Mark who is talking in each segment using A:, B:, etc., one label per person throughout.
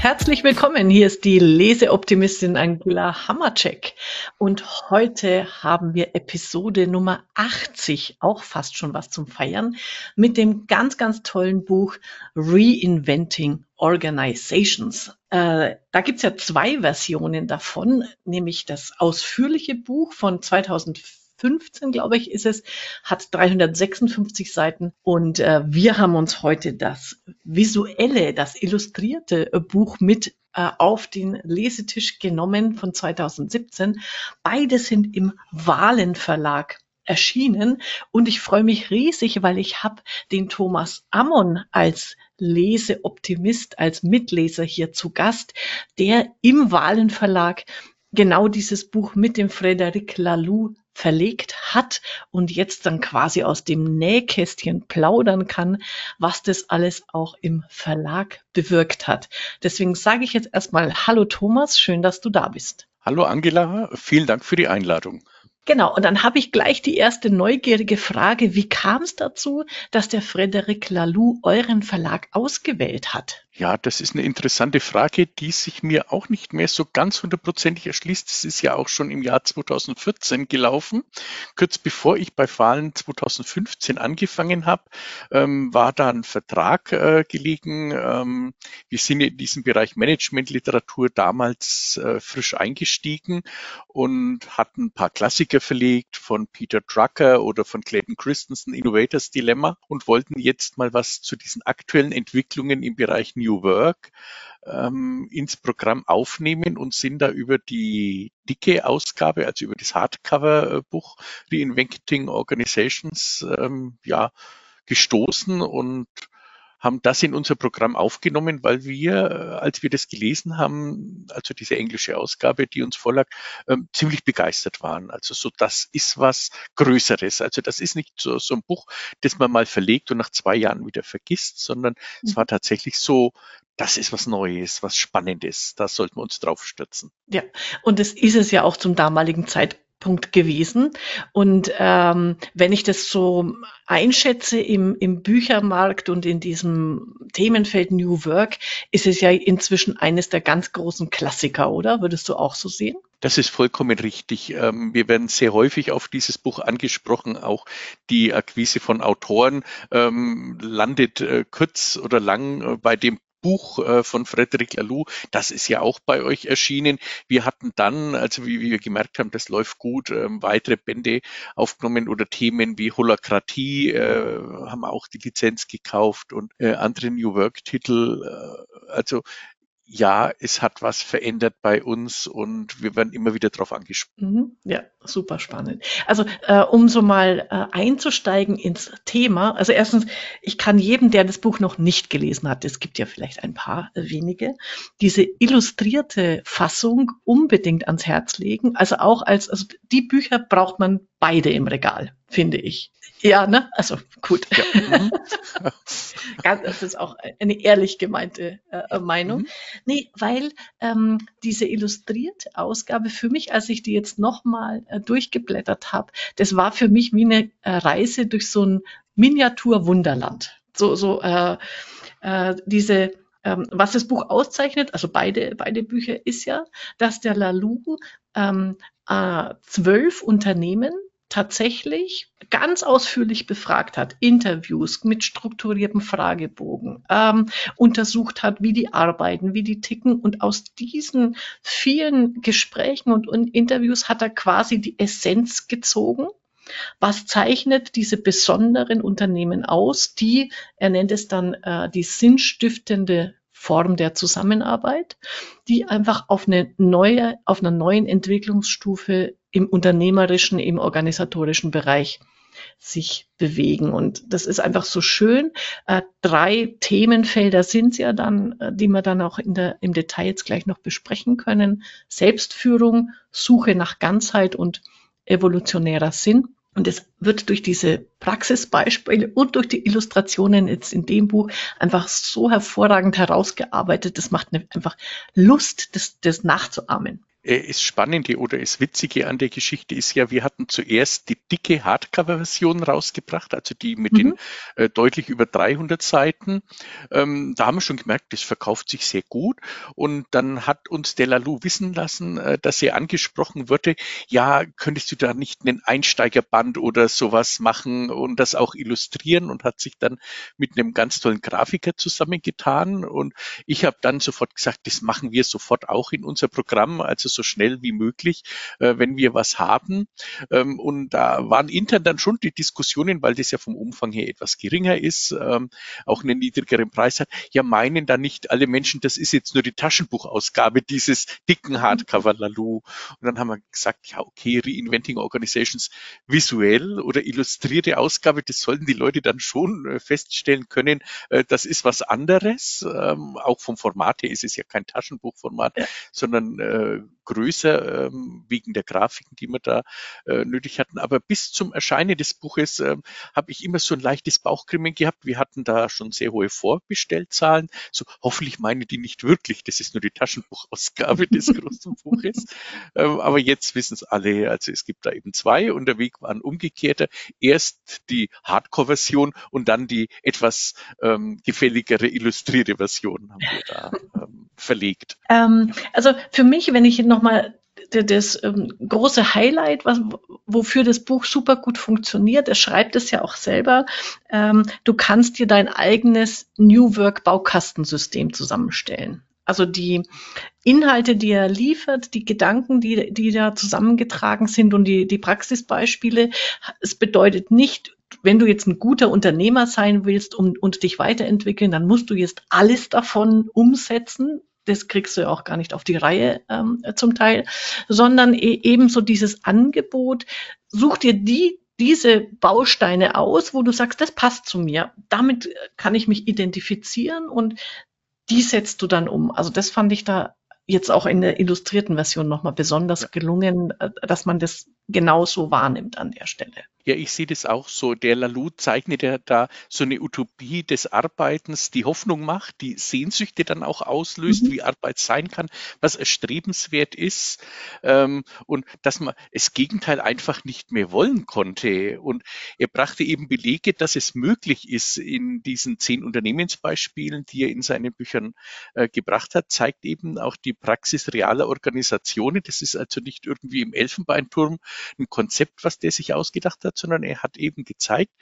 A: Herzlich willkommen. Hier ist die Leseoptimistin Angela Hammercheck. Und heute haben wir Episode Nummer 80, auch fast schon was zum Feiern, mit dem ganz, ganz tollen Buch Reinventing Organizations. Äh, da gibt's ja zwei Versionen davon, nämlich das ausführliche Buch von 2004 15, glaube ich, ist es, hat 356 Seiten. Und äh, wir haben uns heute das visuelle, das illustrierte äh, Buch mit äh, auf den Lesetisch genommen von 2017. Beide sind im Wahlen Verlag erschienen und ich freue mich riesig, weil ich habe den Thomas Ammon als Leseoptimist, als Mitleser hier zu Gast, der im Wahlen Verlag genau dieses Buch mit dem Frédéric Laloux verlegt hat und jetzt dann quasi aus dem Nähkästchen plaudern kann, was das alles auch im Verlag bewirkt hat. Deswegen sage ich jetzt erstmal Hallo Thomas, schön, dass du da bist.
B: Hallo Angela, vielen Dank für die Einladung.
A: Genau, und dann habe ich gleich die erste neugierige Frage. Wie kam es dazu, dass der Frédéric Laloux euren Verlag ausgewählt hat?
B: Ja, das ist eine interessante Frage, die sich mir auch nicht mehr so ganz hundertprozentig erschließt. Es ist ja auch schon im Jahr 2014 gelaufen. Kurz bevor ich bei Wahlen 2015 angefangen habe, ähm, war da ein Vertrag äh, gelegen. Ähm, wir sind in diesem Bereich Managementliteratur damals äh, frisch eingestiegen und hatten ein paar Klassiker verlegt von Peter Drucker oder von Clayton Christensen, Innovators Dilemma und wollten jetzt mal was zu diesen aktuellen Entwicklungen im Bereich New New Work ähm, ins Programm aufnehmen und sind da über die dicke Ausgabe, also über das Hardcover-Buch Reinventing Organizations, ähm, ja, gestoßen und haben das in unser Programm aufgenommen, weil wir, äh, als wir das gelesen haben, also diese englische Ausgabe, die uns vorlag, ähm, ziemlich begeistert waren. Also so, das ist was Größeres. Also das ist nicht so, so ein Buch, das man mal verlegt und nach zwei Jahren wieder vergisst, sondern mhm. es war tatsächlich so, das ist was Neues, was Spannendes. Da sollten wir uns drauf stürzen.
A: Ja, und es ist es ja auch zum damaligen Zeitpunkt Punkt gewesen. Und ähm, wenn ich das so einschätze im, im Büchermarkt und in diesem Themenfeld New Work, ist es ja inzwischen eines der ganz großen Klassiker, oder? Würdest du auch so sehen?
B: Das ist vollkommen richtig. Ähm, wir werden sehr häufig auf dieses Buch angesprochen. Auch die Akquise von Autoren ähm, landet äh, kurz oder lang äh, bei dem Buch äh, von Frederic Laloux, das ist ja auch bei euch erschienen. Wir hatten dann, also wie, wir gemerkt haben, das läuft gut, ähm, weitere Bände aufgenommen oder Themen wie Holokratie, äh, haben auch die Lizenz gekauft und äh, andere New Work-Titel. Also ja, es hat was verändert bei uns und wir werden immer wieder darauf angesprochen.
A: Mhm. Ja, super spannend. Also äh, um so mal äh, einzusteigen ins Thema, also erstens, ich kann jedem, der das Buch noch nicht gelesen hat, es gibt ja vielleicht ein paar äh, wenige, diese illustrierte Fassung unbedingt ans Herz legen. Also auch als, also die Bücher braucht man beide im Regal, finde ich. Ja, ne? Also gut. Ja. Mhm. das ist auch eine ehrlich gemeinte äh, Meinung. Mhm. Nee, weil ähm, diese illustrierte Ausgabe für mich, als ich die jetzt nochmal äh, durchgeblättert habe, das war für mich wie eine äh, Reise durch so ein Miniatur-Wunderland. So, so äh, äh, diese ähm, was das Buch auszeichnet, also beide, beide Bücher, ist ja, dass der Lalou ähm, äh, zwölf Unternehmen tatsächlich ganz ausführlich befragt hat, Interviews mit strukturiertem Fragebogen, ähm, untersucht hat, wie die arbeiten, wie die ticken. Und aus diesen vielen Gesprächen und, und Interviews hat er quasi die Essenz gezogen. Was zeichnet diese besonderen Unternehmen aus, die, er nennt es dann äh, die sinnstiftende Form der Zusammenarbeit, die einfach auf eine neue, auf einer neuen Entwicklungsstufe im unternehmerischen, im organisatorischen Bereich sich bewegen. Und das ist einfach so schön. Äh, drei Themenfelder sind es ja dann, äh, die wir dann auch in der, im Detail jetzt gleich noch besprechen können. Selbstführung, Suche nach Ganzheit und evolutionärer Sinn. Und es wird durch diese Praxisbeispiele und durch die Illustrationen jetzt in dem Buch einfach so hervorragend herausgearbeitet. Das macht einfach Lust, das, das nachzuahmen.
B: Äh, das Spannende oder das Witzige an der Geschichte ist ja, wir hatten zuerst die dicke Hardcover-Version rausgebracht, also die mit mhm. den äh, deutlich über 300 Seiten. Ähm, da haben wir schon gemerkt, das verkauft sich sehr gut. Und dann hat uns der Lalou wissen lassen, äh, dass er angesprochen wurde, ja, könntest du da nicht einen Einsteigerband oder sowas machen und das auch illustrieren und hat sich dann mit einem ganz tollen Grafiker zusammengetan. Und ich habe dann sofort gesagt, das machen wir sofort auch in unser Programm. Also so schnell wie möglich, äh, wenn wir was haben. Ähm, und da waren intern dann schon die Diskussionen, weil das ja vom Umfang her etwas geringer ist, ähm, auch einen niedrigeren Preis hat. Ja, meinen da nicht alle Menschen, das ist jetzt nur die Taschenbuchausgabe dieses dicken Hardcover Lalu. Und dann haben wir gesagt, ja, okay, Reinventing Organizations visuell oder illustrierte Ausgabe, das sollten die Leute dann schon äh, feststellen können, äh, das ist was anderes. Ähm, auch vom Format her ist es ja kein Taschenbuchformat, ja. sondern äh, größer ähm, wegen der Grafiken, die wir da äh, nötig hatten. Aber bis zum Erscheinen des Buches äh, habe ich immer so ein leichtes Bauchkrimmen gehabt. Wir hatten da schon sehr hohe Vorbestellzahlen. So hoffentlich meine die nicht wirklich. Das ist nur die Taschenbuchausgabe des großen Buches. Ähm, aber jetzt wissen es alle. Also es gibt da eben zwei und der Weg war ein umgekehrter. Erst die Hardcore-Version und dann die etwas ähm, gefälligere illustrierte Version haben wir da ähm, verlegt.
A: Ähm, also für mich, wenn ich nochmal das ähm, große Highlight, was, wofür das Buch super gut funktioniert, er schreibt es ja auch selber, ähm, du kannst dir dein eigenes New Work Baukastensystem zusammenstellen. Also die Inhalte, die er liefert, die Gedanken, die, die da zusammengetragen sind und die, die Praxisbeispiele, es bedeutet nicht, wenn du jetzt ein guter Unternehmer sein willst und, und dich weiterentwickeln, dann musst du jetzt alles davon umsetzen, das kriegst du ja auch gar nicht auf die Reihe ähm, zum Teil, sondern e ebenso dieses Angebot, such dir die diese Bausteine aus, wo du sagst, das passt zu mir. Damit kann ich mich identifizieren und die setzt du dann um. Also das fand ich da jetzt auch in der illustrierten Version nochmal besonders gelungen, äh, dass man das genauso wahrnimmt an der Stelle.
B: Ja, ich sehe das auch so. Der Lalou zeichnet ja da so eine Utopie des Arbeitens, die Hoffnung macht, die Sehnsüchte dann auch auslöst, mhm. wie Arbeit sein kann, was erstrebenswert ist ähm, und dass man das Gegenteil einfach nicht mehr wollen konnte. Und er brachte eben Belege, dass es möglich ist in diesen zehn Unternehmensbeispielen, die er in seinen Büchern äh, gebracht hat, zeigt eben auch die Praxis realer Organisationen. Das ist also nicht irgendwie im Elfenbeinturm ein Konzept, was der sich ausgedacht hat, sondern er hat eben gezeigt,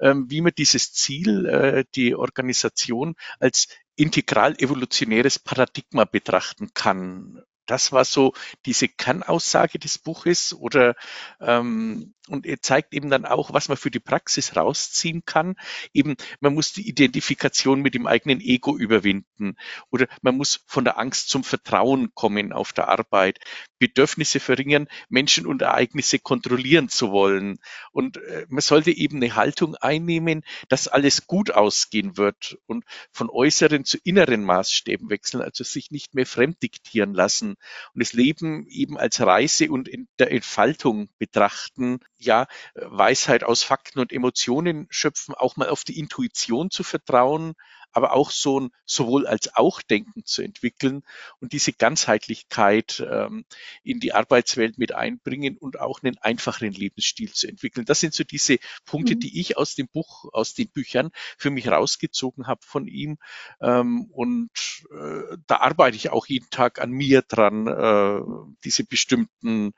B: ähm, wie man dieses Ziel, äh, die Organisation als integral evolutionäres Paradigma betrachten kann. Das war so diese Kernaussage des Buches oder ähm, und er zeigt eben dann auch, was man für die Praxis rausziehen kann. Eben, man muss die Identifikation mit dem eigenen Ego überwinden oder man muss von der Angst zum Vertrauen kommen auf der Arbeit, Bedürfnisse verringern, Menschen und Ereignisse kontrollieren zu wollen. Und äh, man sollte eben eine Haltung einnehmen, dass alles gut ausgehen wird und von äußeren zu inneren Maßstäben wechseln, also sich nicht mehr fremd diktieren lassen und das Leben eben als Reise und der Entfaltung betrachten ja, Weisheit aus Fakten und Emotionen schöpfen, auch mal auf die Intuition zu vertrauen, aber auch so ein sowohl als auch Denken zu entwickeln und diese Ganzheitlichkeit ähm, in die Arbeitswelt mit einbringen und auch einen einfacheren Lebensstil zu entwickeln. Das sind so diese Punkte, mhm. die ich aus dem Buch, aus den Büchern für mich rausgezogen habe von ihm. Ähm, und äh, da arbeite ich auch jeden Tag an mir dran, äh, diese bestimmten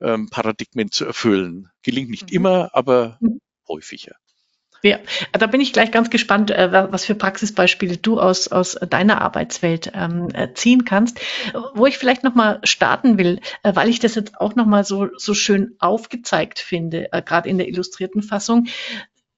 B: ähm, Paradigmen zu erfüllen. Gelingt nicht mhm. immer, aber mhm. häufiger.
A: Ja, da bin ich gleich ganz gespannt, äh, was für Praxisbeispiele du aus, aus deiner Arbeitswelt ähm, äh, ziehen kannst. Wo ich vielleicht nochmal starten will, äh, weil ich das jetzt auch nochmal so, so schön aufgezeigt finde, gerade in der illustrierten Fassung.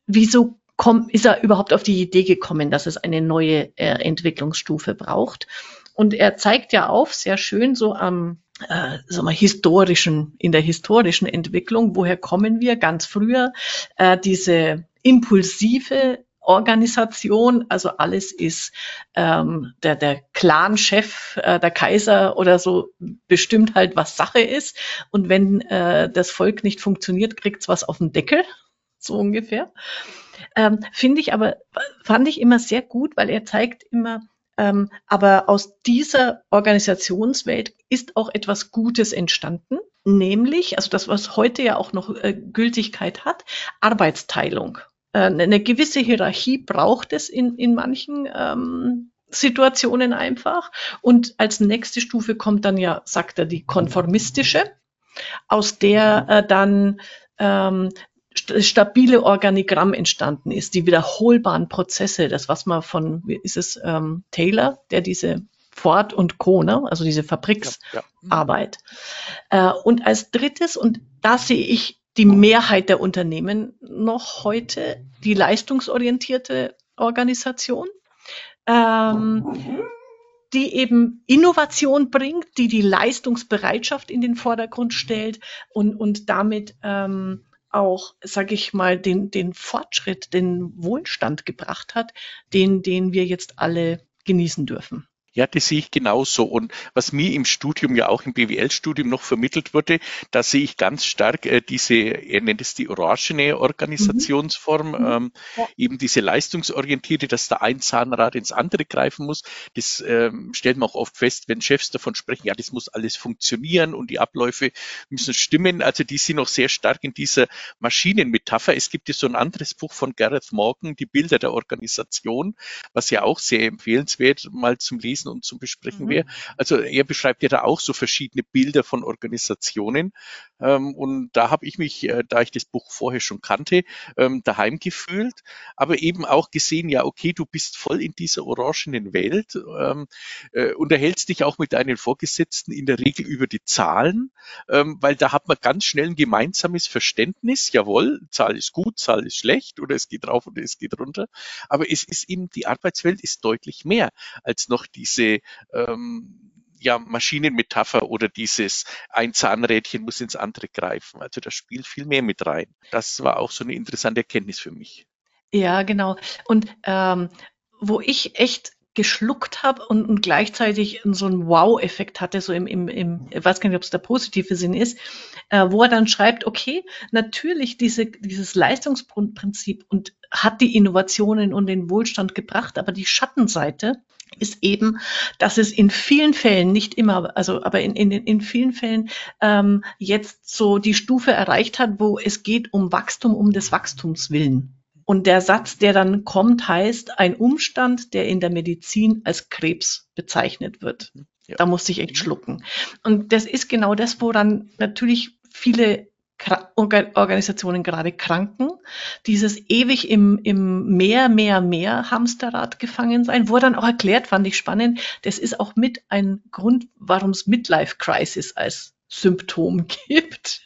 A: Wieso komm, ist er überhaupt auf die Idee gekommen, dass es eine neue Entwicklungsstufe braucht? Und er zeigt ja auf, sehr schön, so am äh, sagen wir, historischen, in der historischen Entwicklung, woher kommen wir ganz früher, äh, diese impulsive Organisation, also alles ist ähm, der, der Clan-Chef, äh, der Kaiser oder so bestimmt halt, was Sache ist. Und wenn äh, das Volk nicht funktioniert, kriegt's was auf den Deckel, so ungefähr. Ähm, Finde ich aber, fand ich immer sehr gut, weil er zeigt immer, Ähm, aber aus dieser Organisationswelt ist auch etwas Gutes entstanden, nämlich, also das, was heute ja auch noch äh, Gültigkeit hat, Arbeitsteilung. Äh, eine gewisse Hierarchie braucht es in, in manchen ähm, Situationen einfach. Und als nächste Stufe kommt dann ja, sagt er, die konformistische, aus der äh, dann ähm, stabile Organigramm entstanden ist, die wiederholbaren Prozesse, das was man von, ist es, ähm, Taylor, der diese Ford und Co., ne? also diese Fabriksarbeit. Ja, ja. äh, und als drittes, und da sehe ich die Mehrheit der Unternehmen noch heute, die leistungsorientierte Organisation, ähm, die eben Innovation bringt, die die Leistungsbereitschaft in den Vordergrund stellt und, und damit ähm, auch, sage ich mal, den, den Fortschritt, den Wohlstand gebracht hat, den, den wir jetzt alle genießen dürfen.
B: Ja, das sehe ich genauso. Und was mir im Studium, ja auch im BWL-Studium noch vermittelt wurde, da sehe ich ganz stark äh, diese, er nennt es die orangene Organisationsform, mhm. ähm, ja. eben diese leistungsorientierte, dass da ein Zahnrad ins andere greifen muss. Das ähm, stellt man auch oft fest, wenn Chefs davon sprechen, ja, das muss alles funktionieren und die Abläufe müssen stimmen. Also die sind noch sehr stark in dieser Maschinenmetapher. Es gibt ja so ein anderes Buch von Gareth Morgan, Die Bilder der Organisation, was ja auch sehr empfehlenswert mal zum Lesen lesen und zu besprechen mhm. wäre. Also er beschreibt ja da auch so verschiedene Bilder von Organisationen. Ähm, und da habe ich mich, äh, da ich das Buch vorher schon kannte, ähm, daheim gefühlt, aber eben auch gesehen, ja, okay, du bist voll in dieser orangenen Welt, ähm, äh, unterhältst dich auch mit deinen Vorgesetzten in der Regel über die Zahlen, ähm, weil da hat man ganz schnell ein gemeinsames Verständnis, jawohl, Zahl ist gut, Zahl ist schlecht oder es geht rauf oder es geht runter, aber es ist eben, die Arbeitswelt ist deutlich mehr als noch diese diese ähm, ja, Maschinenmetapher oder dieses ein Zahnrädchen muss ins andere greifen. Also das spielt viel mehr mit rein. Das war auch so eine interessante Erkenntnis für mich.
A: Ja, genau. Und ähm, wo ich echt geschluckt habe und, und gleichzeitig so einen Wow-Effekt hatte, so im, im, im, ich weiß gar nicht, ob es der positive Sinn ist, äh, wo er dann schreibt, okay, natürlich diese, dieses Leistungsprinzip und hat die Innovationen und den Wohlstand gebracht, aber die Schattenseite ist eben, dass es in vielen Fällen, nicht immer, also aber in, in, in vielen Fällen ähm, jetzt so die Stufe erreicht hat, wo es geht um Wachstum um des Wachstums willen. Und der Satz, der dann kommt, heißt ein Umstand, der in der Medizin als Krebs bezeichnet wird. Ja. Da musste ich echt schlucken. Und das ist genau das, woran natürlich viele Organisationen gerade kranken, dieses ewig im, im mehr, mehr, mehr Hamsterrad gefangen sein, wo dann auch erklärt, fand ich spannend, das ist auch mit ein Grund, warum es Midlife Crisis als Symptom gibt.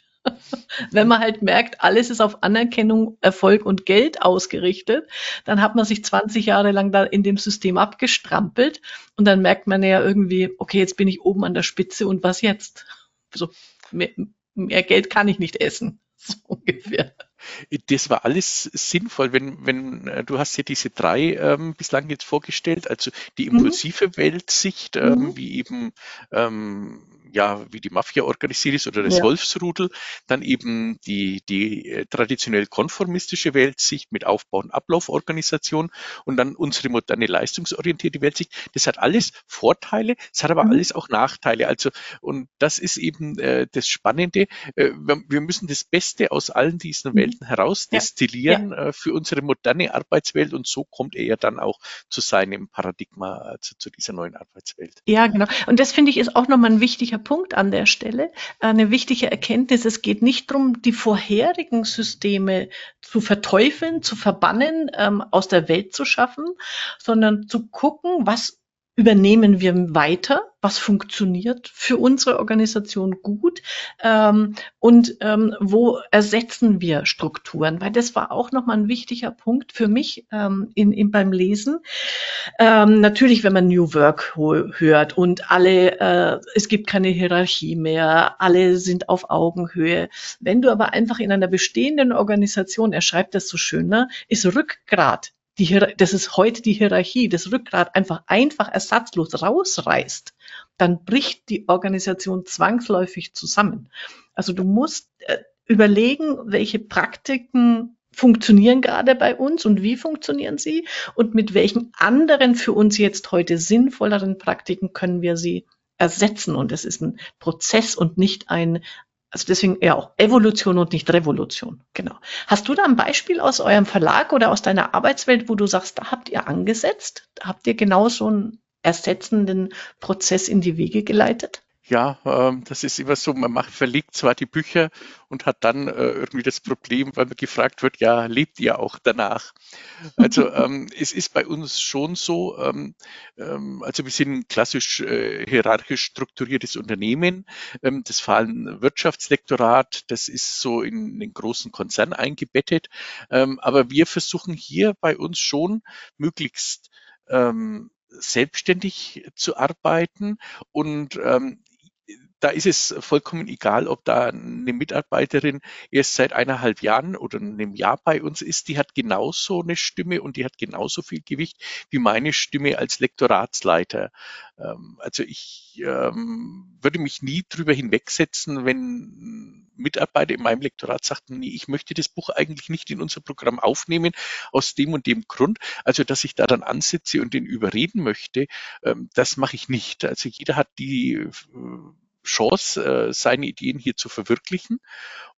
A: Wenn man halt merkt, alles ist auf Anerkennung, Erfolg und Geld ausgerichtet, dann hat man sich 20 Jahre lang da in dem System abgestrampelt und dann merkt man ja irgendwie, okay, jetzt bin ich oben an der Spitze und was jetzt? So, mehr, Geld kann ich nicht essen. So ungefähr.
B: Das war alles sinnvoll, wenn, wenn äh, du hast ja diese drei ähm, bislang jetzt vorgestellt, also die mhm. impulsive mhm. Weltsicht, ähm, mhm. wie eben ähm, ja, wie die Mafia organisiert ist oder das ja. Wolfsrudel, dann eben die, die äh, traditionell konformistische Weltsicht mit Aufbau- und Ablauforganisation und dann unsere moderne leistungsorientierte Weltsicht. Das hat alles Vorteile, es hat aber mhm. alles auch Nachteile. Also, und das ist eben äh, das Spannende. Äh, wir müssen das Beste aus allen diesen mhm. Welten herausdestillieren ja. Ja. Äh, für unsere moderne Arbeitswelt und so kommt er ja dann auch zu seinem Paradigma, also zu dieser neuen Arbeitswelt.
A: Ja, genau. Und das finde ich ist auch nochmal ein wichtiger Punkt an der Stelle, eine wichtige Erkenntnis. Es geht nicht darum, die vorherigen Systeme zu verteufeln, zu verbannen, ähm, aus der Welt zu schaffen, sondern zu gucken, was übernehmen wir weiter, was funktioniert für unsere Organisation gut ähm, und ähm, wo ersetzen wir Strukturen, weil das war auch nochmal ein wichtiger Punkt für mich ähm, in, in, beim Lesen. Ähm, natürlich, wenn man New Work hört und alle, äh, es gibt keine Hierarchie mehr, alle sind auf Augenhöhe. Wenn du aber einfach in einer bestehenden Organisation, er schreibt das so schön, ne, ist Rückgrat die, das ist heute die Hierarchie, das Rückgrat einfach einfach ersatzlos rausreißt, dann bricht die Organisation zwangsläufig zusammen. Also du musst äh, überlegen, welche Praktiken funktionieren gerade bei uns und wie funktionieren sie und mit welchen anderen für uns jetzt heute sinnvolleren Praktiken können wir sie ersetzen. Und es ist ein Prozess und nicht ein, also deswegen eher auch Evolution und nicht Revolution. Genau. Hast du da ein Beispiel aus eurem Verlag oder aus deiner Arbeitswelt, wo du sagst, da habt ihr angesetzt? Habt ihr genau so einen ersetzenden Prozess in die Wege geleitet?
B: Ja, ähm, das ist immer so, man macht, verlegt zwar die Bücher und hat dann äh, irgendwie das Problem, weil man gefragt wird, ja, lebt ihr auch danach? Also ähm, es ist bei uns schon so, ähm, also wir sind ein klassisch äh, hierarchisch strukturiertes Unternehmen. Das Fallen Wirtschaftslektorat, das ist so in den großen Konzern eingebettet. Aber wir versuchen hier bei uns schon möglichst selbstständig zu arbeiten und ähm, da ist es vollkommen egal, ob da eine Mitarbeiterin erst seit eineinhalb Jahren oder einem Jahr bei uns ist, die hat genauso eine Stimme und die hat genauso viel Gewicht wie meine Stimme als Lektoratsleiter. Ähm, also ich ähm, würde mich nie drüber hinwegsetzen, wenn Mitarbeiter in meinem Lektorat sagten, nee, ich möchte das Buch eigentlich nicht in unser Programm aufnehmen, aus dem und dem Grund. Also, dass ich da dann ansitze und den überreden möchte, ähm, das mache ich nicht. Also jeder hat die äh, Chance, äh, seine Ideen hier zu verwirklichen.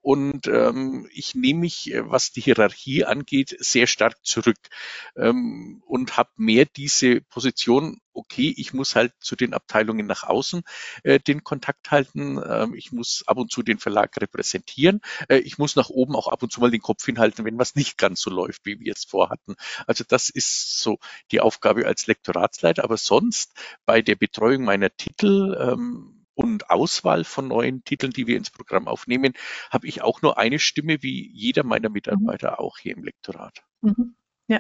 B: Und ähm, ich nehme mich, äh, was die Hierarchie angeht, sehr stark zurück ähm, und habe mehr diese Position, okay, ich muss halt zu den Abteilungen nach außen äh, den Kontakt halten, äh, ich muss ab und zu den Verlag repräsentieren, äh, ich muss nach oben auch ab und zu mal den Kopf hinhalten, wenn was nicht ganz so läuft, wie wir es vorhatten. Also das ist so die Aufgabe als Lektoratsleiter, aber sonst bei der Betreuung meiner Titel, ähm, und Auswahl von neuen Titeln, die wir ins Programm aufnehmen, habe ich auch nur eine Stimme, wie jeder meiner Mitarbeiter mhm. auch hier im Lektorat.
A: Mhm. Ja,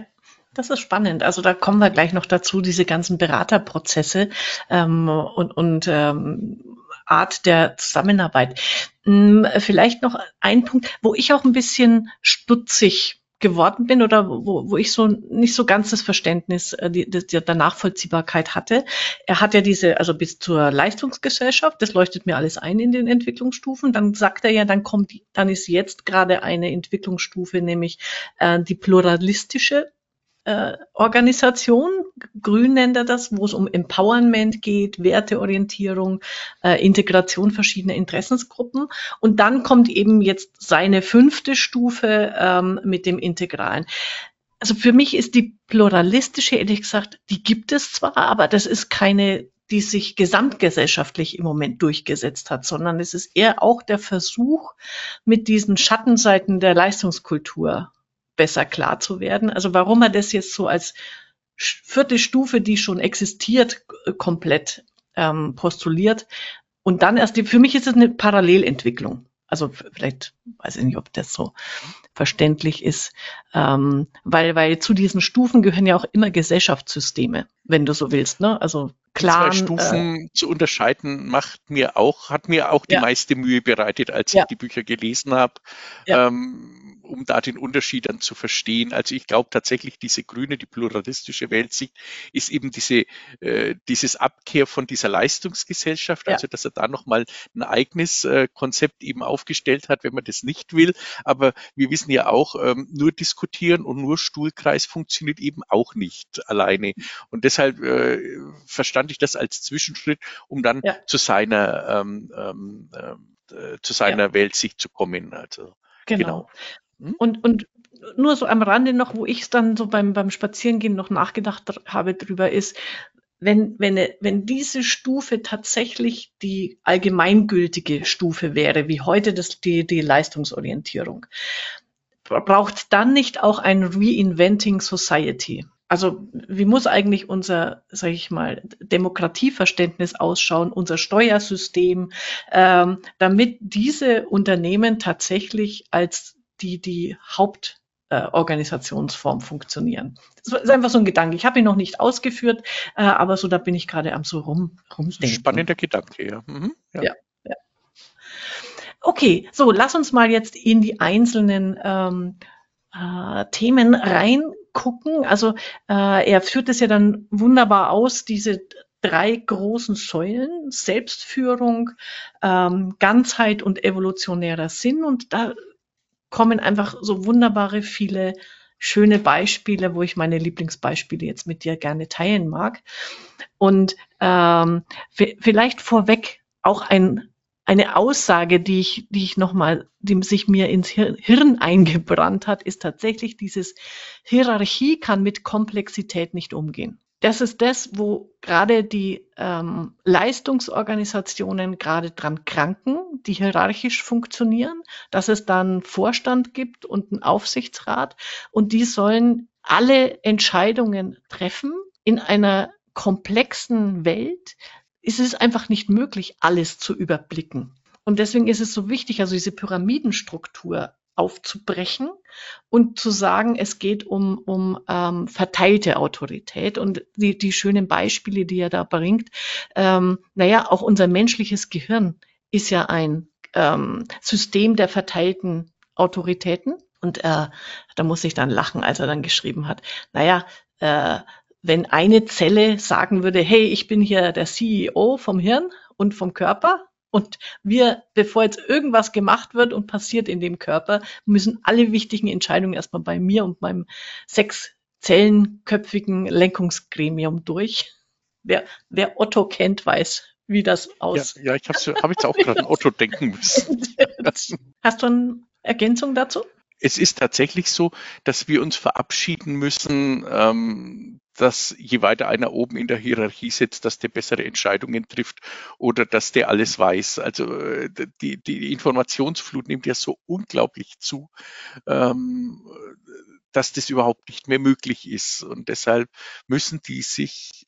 A: das ist spannend. Also da kommen wir gleich noch dazu, diese ganzen Beraterprozesse ähm, und, und ähm, Art der Zusammenarbeit. Hm, vielleicht noch ein Punkt, wo ich auch ein bisschen stutzig geworden bin oder wo, wo ich so nicht so ganz das Verständnis äh, die, die, der Nachvollziehbarkeit hatte. Er hat ja diese, also bis zur Leistungsgesellschaft, das leuchtet mir alles ein in den Entwicklungsstufen. Dann sagt er ja, dann kommt, dann ist jetzt gerade eine Entwicklungsstufe, nämlich äh, die pluralistische äh, Organisation, Grün nennt er das, wo es um Empowerment geht, Werteorientierung, äh, Integration verschiedener Interessensgruppen. Und dann kommt eben jetzt seine fünfte Stufe ähm, mit dem Integralen. Also für mich ist die pluralistische, ehrlich gesagt, die gibt es zwar, aber das ist keine die sich gesamtgesellschaftlich im Moment durchgesetzt hat, sondern es ist eher auch der Versuch, mit diesen Schattenseiten der Leistungskultur besser klar zu werden. Also warum er das jetzt so als vierte Stufe, die schon existiert, komplett ähm, postuliert. Und dann erst, die, für mich ist es eine Parallelentwicklung. Also vielleicht weiß ich nicht, ob das so verständlich ist, ähm, weil, weil zu diesen Stufen gehören ja auch immer Gesellschaftssysteme, wenn du so willst. Ne? Also
B: klar. Zwei Stufen äh, zu unterscheiden macht mir auch, hat mir auch die ja. meiste Mühe bereitet, als ja. ich die Bücher gelesen habe. Ja. Ähm, um da den Unterschied dann zu verstehen. Also ich glaube tatsächlich, diese grüne, die pluralistische Weltsicht ist eben diese, äh, dieses Abkehr von dieser Leistungsgesellschaft, also dass er da nochmal ein eigenes äh, Konzept eben aufgestellt hat, wenn man das nicht will. Aber wir wissen ja auch, ähm, nur diskutieren und nur Stuhlkreis funktioniert eben auch nicht alleine. Und deshalb äh, verstand ich das als Zwischenschritt, um dann ja. zu seiner ähm, ähm, äh, zu seiner ja. Weltsicht zu kommen. Also
A: genau. genau. Hm? Und, und nur so am Rande noch, wo ich es dann so beim, beim Spazierengehen noch nachgedacht habe drüber ist, wenn, wenn, wenn diese Stufe tatsächlich die allgemeingültige Stufe wäre, wie heute das, die, die Leistungsorientierung, braucht dann nicht auch ein Reinventing Society? Also wie muss eigentlich unser, sage ich mal, Demokratieverständnis ausschauen, unser Steuersystem, ähm, damit diese Unternehmen tatsächlich als die die Hauptorganisationsform äh, funktionieren. Das ist einfach so ein Gedanke. Ich habe ihn noch nicht ausgeführt, äh, aber so da bin ich gerade am so rum rumdenken.
B: Spannender Gedanke, ja. Mhm,
A: ja. ja. ja. Okay, so lass uns mal jetzt in die einzelnen ähm, äh, Themen reingucken. Also äh, er führt es ja dann wunderbar aus, diese drei großen Säulen, Selbstführung, ähm, Ganzheit und evolutionärer Sinn. Und da kommen einfach so wunderbare viele schöne Beispiele, wo ich meine Lieblingsbeispiele jetzt mit dir gerne teilen mag. Und ähm, vielleicht vorweg auch ein, eine Aussage, die ich, die ich nochmal, die sich mir ins Hirn eingebrannt hat, ist tatsächlich dieses Hierarchie kann mit Komplexität nicht umgehen das ist das, wo gerade die ähm, Leistungsorganisationen gerade dran kranken, die hierarchisch funktionieren, dass es dann Vorstand gibt und einen Aufsichtsrat und die sollen alle Entscheidungen treffen in einer komplexen Welt. Ist es einfach nicht möglich, alles zu überblicken. Und deswegen ist es so wichtig, also diese Pyramidenstruktur aufzubrechen und zu sagen, es geht um, um ähm, verteilte Autorität und die, die schönen Beispiele, die er da bringt. Ähm, naja, auch unser menschliches Gehirn ist ja ein ähm, System der verteilten Autoritäten. Und äh, da muss ich dann lachen, als er dann geschrieben hat, naja, äh, wenn eine Zelle sagen würde, hey, ich bin hier der CEO vom Hirn und vom Körper, und wir, bevor jetzt irgendwas gemacht wird und passiert in dem Körper, müssen alle wichtigen Entscheidungen erstmal bei mir und meinem sechs zellenköpfigen Lenkungsgremium durch. Wer, wer Otto kennt, weiß, wie das aus.
B: Ja, ja ich habe hab jetzt auch gerade an Otto denken müssen.
A: Hast du eine Ergänzung dazu?
B: Es ist tatsächlich so, dass wir uns verabschieden müssen, ähm, dass je weiter einer oben in der Hierarchie sitzt, dass der bessere Entscheidungen trifft oder dass der alles weiß. Also äh, die, die Informationsflut nimmt ja so unglaublich zu, ähm, dass das überhaupt nicht mehr möglich ist. Und deshalb müssen die sich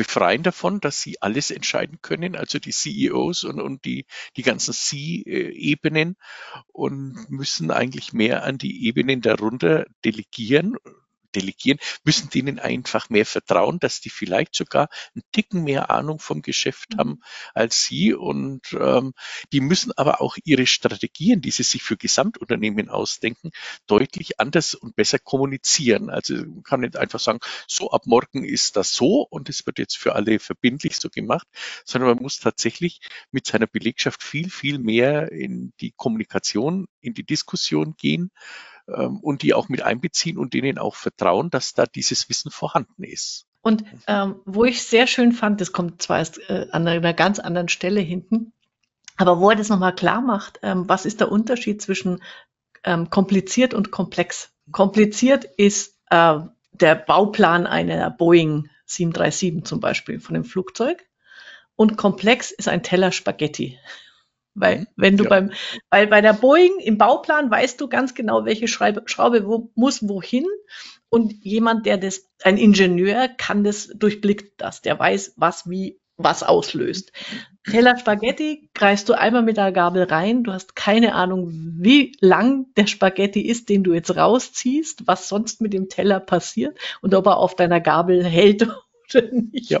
B: befreien davon, dass sie alles entscheiden können, also die CEOs und, und die, die ganzen C-Ebenen und müssen eigentlich mehr an die Ebenen darunter delegieren delegieren, müssen denen einfach mehr vertrauen, dass die vielleicht sogar einen Ticken mehr Ahnung vom Geschäft haben mhm. als sie. Und ähm, die müssen aber auch ihre Strategien, die sie sich für Gesamtunternehmen ausdenken, deutlich anders und besser kommunizieren. Also man kann nicht einfach sagen, so ab morgen ist das so und es wird jetzt für alle verbindlich so gemacht, sondern man muss tatsächlich mit seiner Belegschaft viel, viel mehr in die Kommunikation, in die Diskussion gehen ähm, und die auch mit einbeziehen und denen auch vertrauen, dass da dieses Wissen vorhanden ist.
A: Und ähm, wo ich sehr schön fand, das kommt zwar erst äh, an einer ganz anderen Stelle hinten, aber wo er das nochmal klar macht, ähm, was ist der Unterschied zwischen ähm, kompliziert und komplex? Kompliziert ist äh, der Bauplan einer Boeing 737 zum Beispiel von dem Flugzeug und komplex ist ein Teller Spaghetti. Weil mhm. wenn du ja. beim, weil bei der Boeing im Bauplan weißt du ganz genau, welche Schraube, Schraube wo, muss wohin. Und jemand, der das, ein Ingenieur kann das, durchblickt das, der weiß, was wie was auslöst. Teller Spaghetti greifst du einmal mit der Gabel rein. Du hast keine Ahnung, wie lang der Spaghetti ist, den du jetzt rausziehst, was sonst mit dem Teller passiert und ob er auf deiner Gabel hält oder nicht.
B: Ja